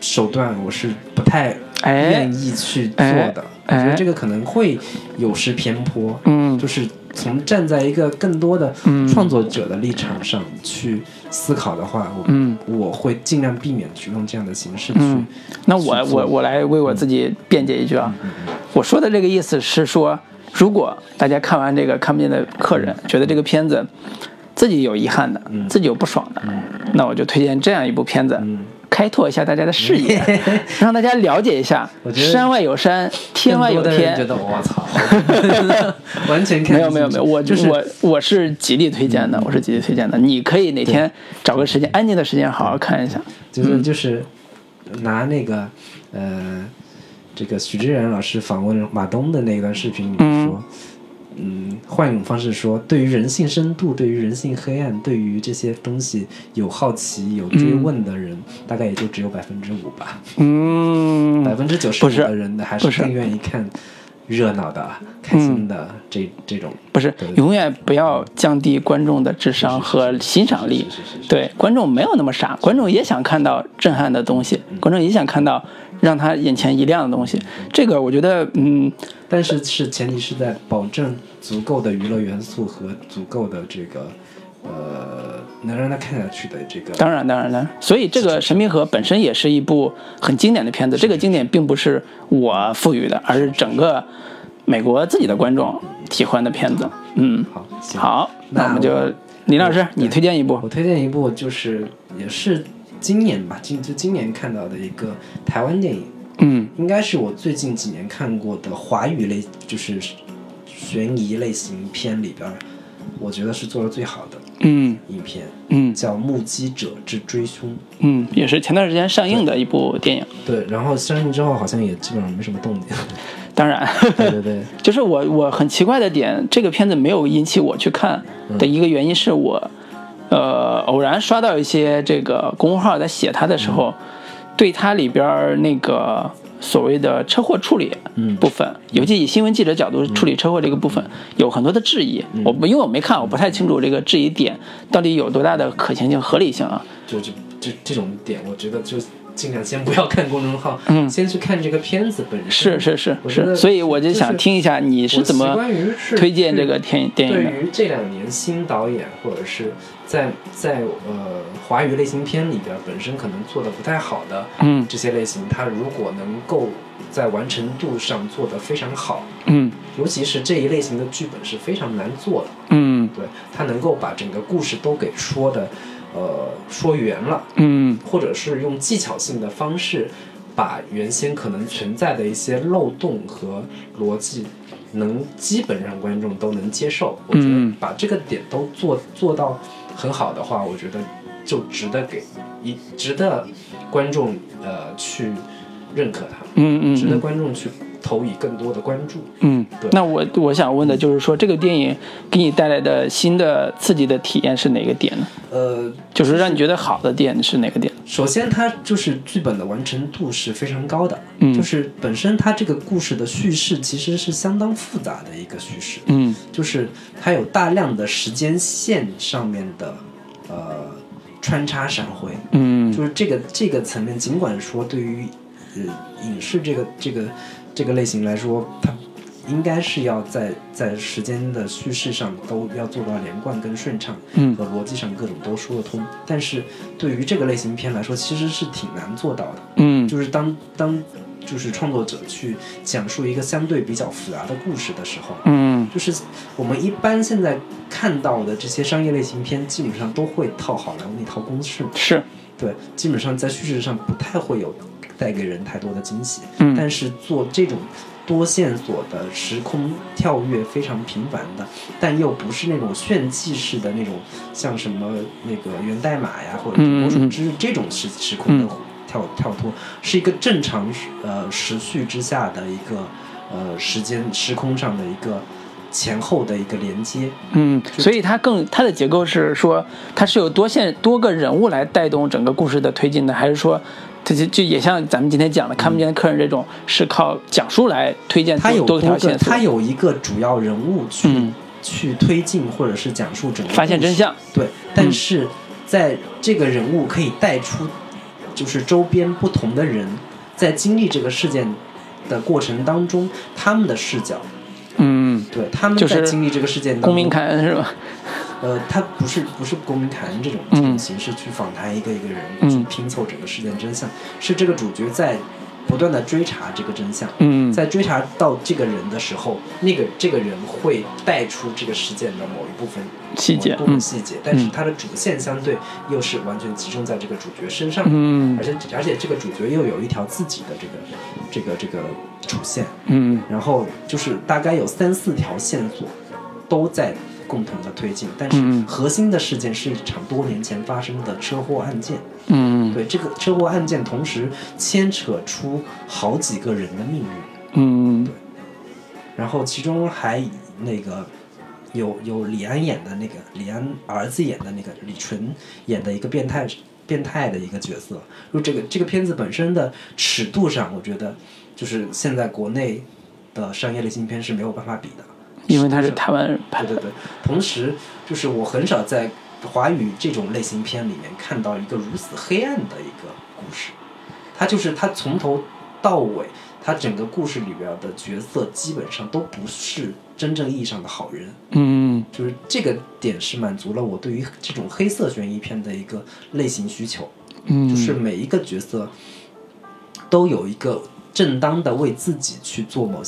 手段我是不太愿意去做的，我觉得这个可能会有失偏颇。嗯，就是从站在一个更多的创作者的立场上去思考的话，我嗯。我会尽量避免去用这样的形式去。那我我我来为我自己辩解一句啊，我说的这个意思是说，如果大家看完这个看不见的客人，觉得这个片子自己有遗憾的，自己有不爽的，那我就推荐这样一部片子。开拓一下大家的视野，让大家了解一下。山外有山，天外有天。觉得我操，完全没有没有没有，我就是我我是极力推荐的，我是极力推荐的。你可以哪天找个时间，安静的时间，好好看一下。就是就是拿那个呃，这个许知远老师访问马东的那段视频里面说。嗯，换一种方式说，对于人性深度，对于人性黑暗，对于这些东西有好奇、有追问的人，大概也就只有百分之五吧。嗯，百分之九十五的人呢，还是。更愿意看热闹的、开心的这这种。不是，永远不要降低观众的智商和欣赏力。对，观众没有那么傻，观众也想看到震撼的东西，观众也想看到让他眼前一亮的东西。这个我觉得，嗯。但是是前提是在保证足够的娱乐元素和足够的这个，呃，能让他看下去的这个。当然，当然，了。所以这个《神秘河》本身也是一部很经典的片子。这个经典并不是我赋予的，而是整个美国自己的观众喜欢的片子。嗯，好，好，那我们就林老师，你推荐一部。我推荐一部，就是也是今年吧，今就今年看到的一个台湾电影。嗯，应该是我最近几年看过的华语类，就是悬疑类型片里边，我觉得是做的最好的。嗯，影片，嗯，叫《目击者之追凶》。嗯，也是前段时间上映的一部电影。对，然后上映之后好像也基本上没什么动静。当然，对对对，就是我我很奇怪的点，这个片子没有引起我去看的一个原因是我，呃，偶然刷到一些这个公众号在写它的时候。对它里边那个所谓的车祸处理部分，尤其以新闻记者角度处理车祸这个部分，有很多的质疑。我因为我没看，我不太清楚这个质疑点到底有多大的可行性、合理性啊。就就这这种点，我觉得就尽量先不要看公众号，嗯，先去看这个片子本身。是是是是，所以我就想听一下你是怎么推荐这个电影电影的。对于这两年新导演或者是。在在呃华语类型片里边，本身可能做的不太好的，嗯，这些类型，它如果能够在完成度上做得非常好，嗯，尤其是这一类型的剧本是非常难做的，嗯，对，它能够把整个故事都给说的，呃，说圆了，嗯，或者是用技巧性的方式，把原先可能存在的一些漏洞和逻辑，能基本上观众都能接受，我觉得。把这个点都做做到。很好的话，我觉得就值得给一值得观众呃去认可它，嗯嗯，值得观众去投以更多的关注。嗯对，那我我想问的就是说，这个电影给你带来的新的刺激的体验是哪个点呢？呃，就是让你觉得好的点是哪个点？首先，它就是剧本的完成度是非常高的，嗯就是本身它这个故事的叙事其实是相当复杂的一个叙事，嗯就是它有大量的时间线上面的呃穿插闪回，嗯就是这个这个层面，尽管说对于呃影视这个这个这个类型来说，它应该是要在在时间的叙事上都要做到连贯跟顺畅，嗯和逻辑上各种都说得通。但是对于这个类型片来说，其实是挺难做到的。嗯就是当当就是创作者去讲述一个相对比较复杂的故事的时候，嗯就是我们一般现在看到的这些商业类型片，基本上都会套好莱坞那套公式。是对，基本上在叙事上不太会有带给人太多的惊喜。嗯但是做这种多线索的时空跳跃非常频繁的，但又不是那种炫技式的那种，像什么那个源代码呀，或者魔术嗯之这种时时空的嗯跳跳脱，是一个正常呃时序之下的一个呃时间时空上的一个前后的一个连接。嗯，所以它更它的结构是说，它是有多线多个人物来带动整个故事的推进的，还是说？它就就也像咱们今天讲的看不见的客人这种，是靠讲述来推荐多多条线索它，有一个主要人物去、嗯去推进或者是讲述整个事发现真相。对，但是在这个人物可以带出，就是周边不同的人在经历这个事件的过程当中，他们的视角，嗯，对他们就是在经历这个事件当中，公民凯恩是吧？呃，他不是不是公民凯恩这种嗯。这种形式去访谈一个一个人，嗯。去拼凑整个事件真相，是这个主角在不断的追查这个真相。嗯。在追查到这个人的时候，那个这个人会带出这个事件的某一部分细节某部分嗯。细节，但是它的主线相对又是完全集中在这个主角身上，嗯。而且而且这个主角又有一条自己的这个这个这个主线，嗯。然后就是大概有三四条线索都在共同的推进，但是嗯核心的事件是一场多年前发生的车祸案件。嗯对这个车祸案件，同时牵扯出好几个人的命运。嗯对。然后其中还那个有有李安演的那个李安儿子演的那个李纯演的一个变态变态的一个角色，就这个这个片子本身的尺度上，我觉得就是现在国内的商业类型片是没有办法比的，因为他是台湾人拍的，对对对，同时就是我很少在华语这种类型片里面看到一个如此黑暗的一个故事，他就是他从头到尾，他整个故事里边的角色基本上都不是真正意义上的好人，嗯。就是这个点是满足了我对于这种黑色悬疑片的一个类型需求，嗯，就是每一个角色都有一个正当的为自己去做某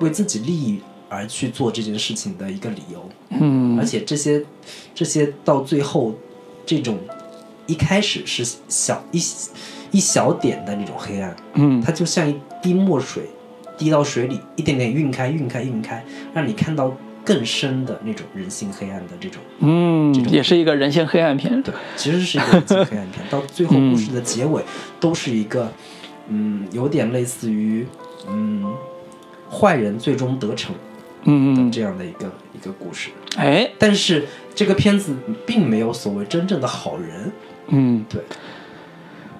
为自己利益而去做这件事情的一个理由，嗯。而且这些这些到最后，这种一开始是小一一小点的那种黑暗，嗯。它就像一滴墨水滴到水里，一点点晕开、晕开、晕开，让你看到更深的那种人性黑暗的这种。嗯这种也是一个人性黑暗片，对，其实是一个人性黑暗片，到最后故事的结尾都是一个，嗯，有点类似于，嗯，坏人最终得逞嗯这样的一个一个故事。哎但是这个片子并没有所谓真正的好人，嗯，对，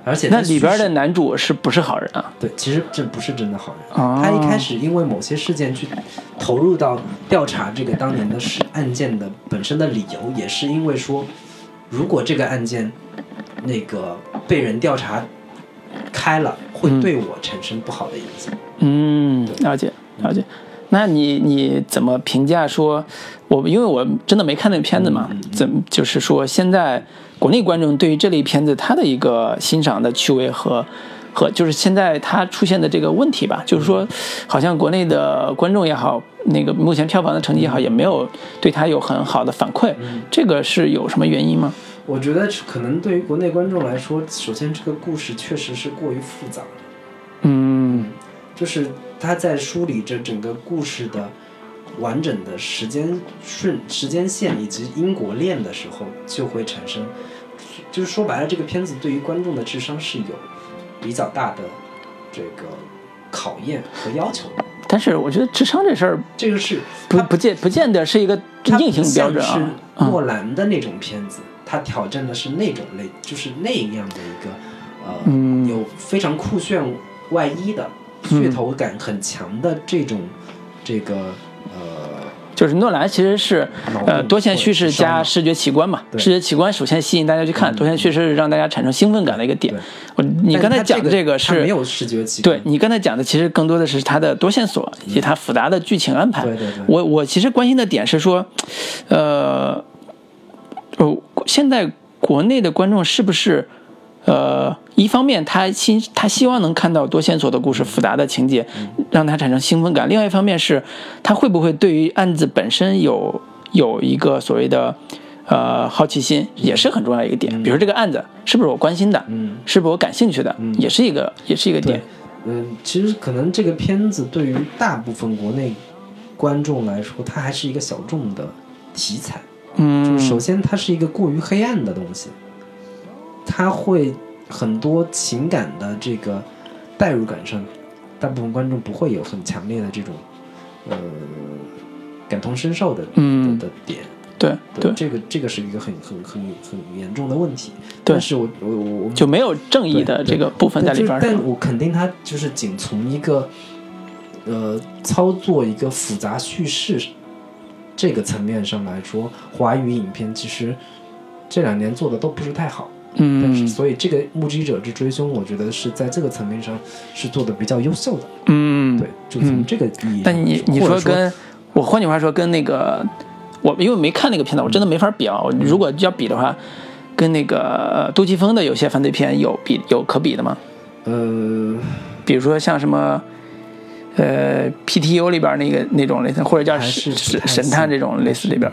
而且那里边的男主是不是好人啊？对，其实这不是真的好人。哦他一开始因为某些事件去投入到调查这个当年的事案件的本身的理由，也是因为说，如果这个案件那个被人调查开了，会嗯对我产生不好的影响。嗯，了解了解。那你你怎么评价说？我因为我真的没看那个片子嘛，怎么就是说现在国内观众对于这类片子他的一个欣赏的趣味和和就是现在它出现的这个问题吧，就是说好像国内的观众也好，那个目前票房的成绩也好，也没有对它有很好的反馈，这个是有什么原因吗？我觉得可能对于国内观众来说，首先这个故事确实是过于复杂了。嗯就是他在梳理着整个故事的完整的时间顺时间线以及因果链的时候，就会产生，就是说白了，这个片子对于观众的智商是有比较大的这个考验和要求的。但是我觉得智商这事儿这个是不它不见不见得是一个它硬性标准啊。是嗯诺兰的那种片子，他挑战的是那种类，就是那样的一个呃，嗯有非常酷炫外衣的噱头感很强的这种这个呃就是诺兰其实是呃多线叙事加视觉奇观嘛，视觉奇观首先吸引大家去看，多线叙事是让大家产生兴奋感的一个点。我你刚才讲的这个是没有视觉奇观，对你刚才讲的，其实更多的是它的多线索以及它复杂的剧情安排。对对对。我我其实关心的点是说，呃，哦，现在国内的观众是不是，呃，一方面他希他希望能看到多线索的故事、复杂的情节，让他产生兴奋感；另外一方面是，他会不会对于案子本身有有一个所谓的。呃，好奇心也是很重要一个点。比如这个案子是不是我关心的，嗯是不是我感兴趣的，嗯也是一个也是一个点。，嗯，其实可能这个片子对于大部分国内观众来说，它还是一个小众的题材。嗯，首先，它是一个过于黑暗的东西，它会很多情感的这个代入感上，大部分观众不会有很强烈的这种呃感同身受的嗯的的点。对对，这个这个是一个很很很很严重的问题。对但是我我我我就没有正义的这个部分在里边但儿。是吧就是但我肯定他就是仅从一个呃操作一个复杂叙事这个层面上来说，华语影片其实这两年做的都不是太好。但是嗯所以这个《目击者之追凶》，我觉得是在这个层面上是做的比较优秀的。嗯，对，就从这个意义上但你你说说跟我换句话说，跟那个我因为没看那个片子，我真的没法比啊。我如果要比的话，跟那个呃杜琪峰的有些犯罪片有比有可比的吗？呃比如说像什么。呃，PTU 里边那个那种类似，或者叫神神探这种类似里边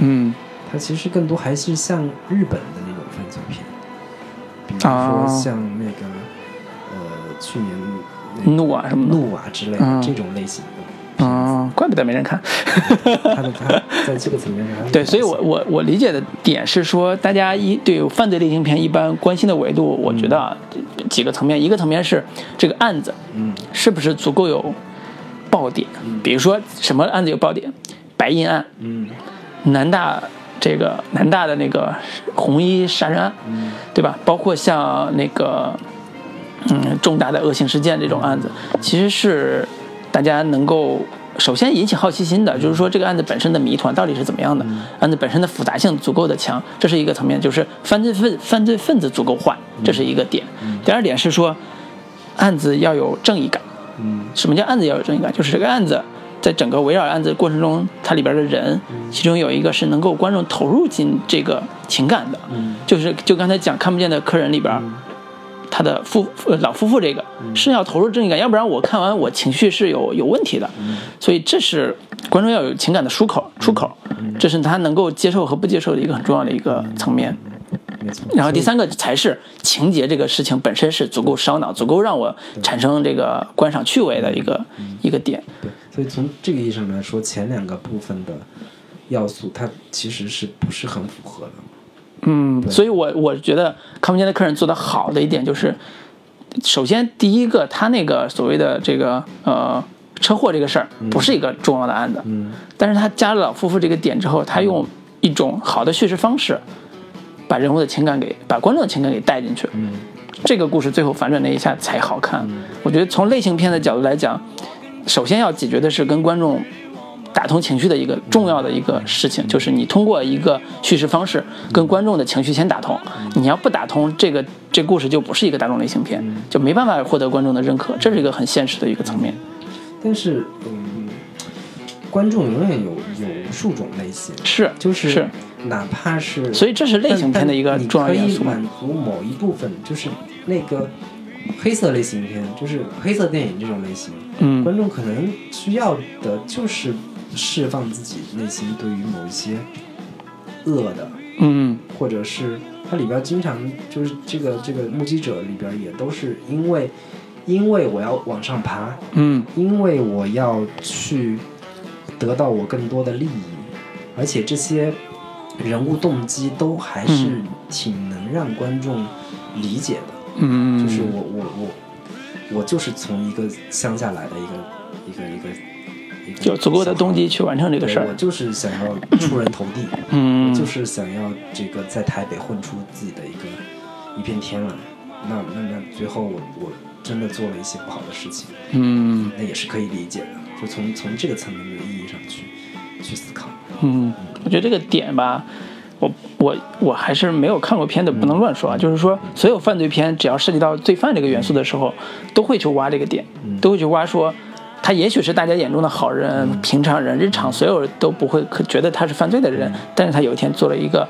嗯它其实更多还是像日本的那说像那个、呃去年那个怒啊什么，怒啊之类的、嗯。这种类型的。嗯，怪不得没人看。他的他在这个层面上 对，所以我我我理解的点是说，大家一对犯罪类型片一般关心的维度，我觉得啊，几个层面，一个层面是这个案子嗯。是不是足够有爆点，比如说什么案子有爆点，白银案、嗯。南大这个南大的那个红衣杀人案，嗯对吧？包括像那个嗯重大的恶性事件这种案子，其实是大家能够首先引起好奇心的，就是说这个案子本身的谜团到底是怎么样的，案子本身的复杂性足够的强，这是一个层面，就是犯罪分犯罪分子足够坏，这是一个点。第二点是说案子要有正义感。嗯什么叫案子要有正义感？就是这个案子在整个围绕案子过程中，它里边的人，其中有一个是能够观众投入进这个情感的，嗯。就是就刚才讲看不见的客人里边，他的夫呃老夫妇这个是要投入正义感，要不然我看完我情绪是有有问题的，所以这是观众要有情感的出口出口，这是他能够接受和不接受的一个很重要的一个层面。然后第三个才是情节这个事情本身是足够烧脑、足够让我产生这个观赏趣味的一个一个点。对，所以从这个意义上来说，前两个部分的要素，它其实是不是很符合的？嗯，所以我我觉得看不见的客人做的好的一点就是，首先第一个他那个所谓的这个呃车祸这个事儿不是一个重要的案子，嗯。但是他加了老夫妇这个点之后，他用一种好的叙事方式，把人物的情感给把观众的情感给带进去，嗯。这个故事最后反转那一下才好看。我觉得从类型片的角度来讲，首先要解决的是跟观众打通情绪的一个重要的一个事情，就是你通过一个叙事方式跟观众的情绪先打通。你要不打通，这个这故事就不是一个大众类型片，就没办法获得观众的认可，这是一个很现实的一个层面。但是嗯，观众永远有有无数种类型，是，就是是，哪怕是所以这是类型片的一个重要元素你可以满足某一部分，就是那个黑色类型片，就是黑色电影这种类型，嗯。观众可能需要的就是释放自己内心对于某一些恶的，嗯。或者是它里边经常就是这个这个目击者里边也都是因为因为我要往上爬，嗯。因为我要去得到我更多的利益，而且这些人物动机都还是嗯。挺能让观众理解的。嗯，就是我我我我就是从一个乡下来的一个一个一个一个有足够的动机去完成这个事儿我。就是想要出人头地，嗯我就是想要这个在台北混出自己的一个一片天来。那那那最后我我真的做了一些不好的事情，嗯那也是可以理解的。就从从这个层面的意义上去去思考。嗯，我觉得这个点吧，我我我还是没有看过片的，不能乱说啊。就是说，所有犯罪片只要涉及到罪犯这个元素的时候，都会去挖这个点，都会去挖说。他也许是大家眼中的好人、平常人，日常所有人都不会可觉得他是犯罪的人，但是他有一天做了一个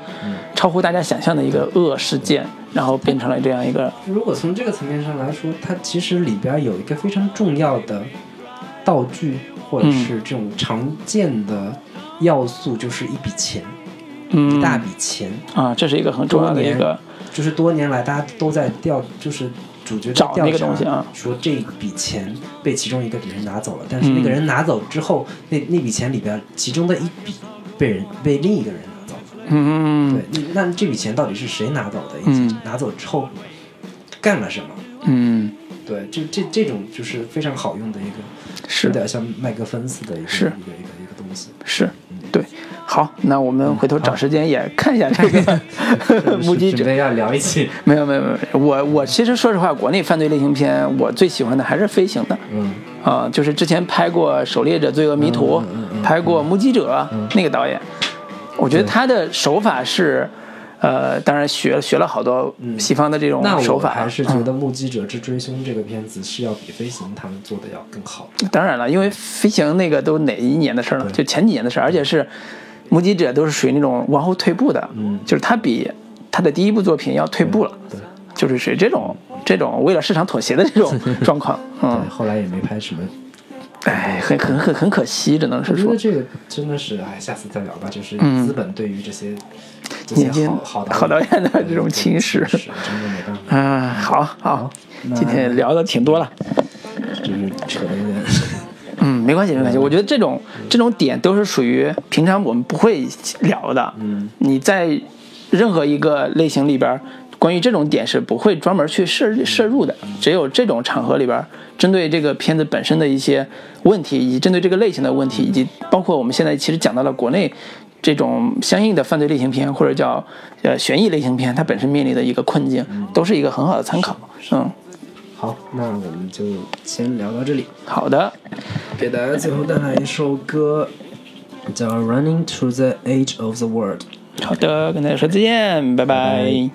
超乎大家想象的一个恶事件，然后变成了这样一个 如果从这个层面上来说，它其实里边有一个非常重要的道具，或者是这种常见的要素，就是一笔钱，嗯一大笔钱。啊，这是一个很重要的一个就是多年来大家都在调，就是主角在找那个东西啊说这笔钱被其中一个人拿走了，但是那个人拿走之后，那那笔钱里边其中的一笔被人被另一个人拿走了。嗯对，那这笔钱到底是谁拿走的？以嗯及拿走之后干了什么？嗯对，这这这种就是非常好用的一个，是有点像麦克风似的一个一个一个一个东西。是，对，好，那我们回头找时间也看一下这个目击者。准备要聊一起，没有没有没有，我我其实说实话，国内犯罪类型片我最喜欢的还是飞行的。嗯啊、就是之前拍过《狩猎者罪恶迷途》拍过《目击者》那个导演，我觉得他的手法是，呃，当然学学了好多西方的这种手法，还是觉嗯得《目击者之追凶》这个片子是要比《飞行》他们做的要更好。当然了，因为飞行那个都哪一年的事儿了？就前几年的事儿，而且是目击者都是属于那种往后退步的，嗯就是他比他的第一部作品要退步了，对，就是属于这种这种为了市场妥协的这种 状况，嗯对，，后来也没拍什么。哎，很很很很可惜，只能是说我觉得，这个真的是，哎，下次再聊吧。就是嗯资本对于这些年轻好好好导演的这种侵蚀是真的没办法，嗯，好好，今天聊的挺多了。就是扯的有点。嗯，没关系，没关系。我觉得这种这种点都是属于平常我们不会聊的。嗯，你在任何一个类型里边，关于这种点是不会专门去摄摄入的。只有这种场合里边，针对这个片子本身的一些问题，以及针对这个类型的问题，以及包括我们现在其实讲到了国内这种相应的犯罪类型片或者叫呃悬疑类型片，它本身面临的一个困境，都是一个很好的参考。嗯，好，那我们就先聊到这里。好的，给大家最后带来一首歌，叫《Running to the Edge of the World》。好的，跟大家说再见，拜拜拜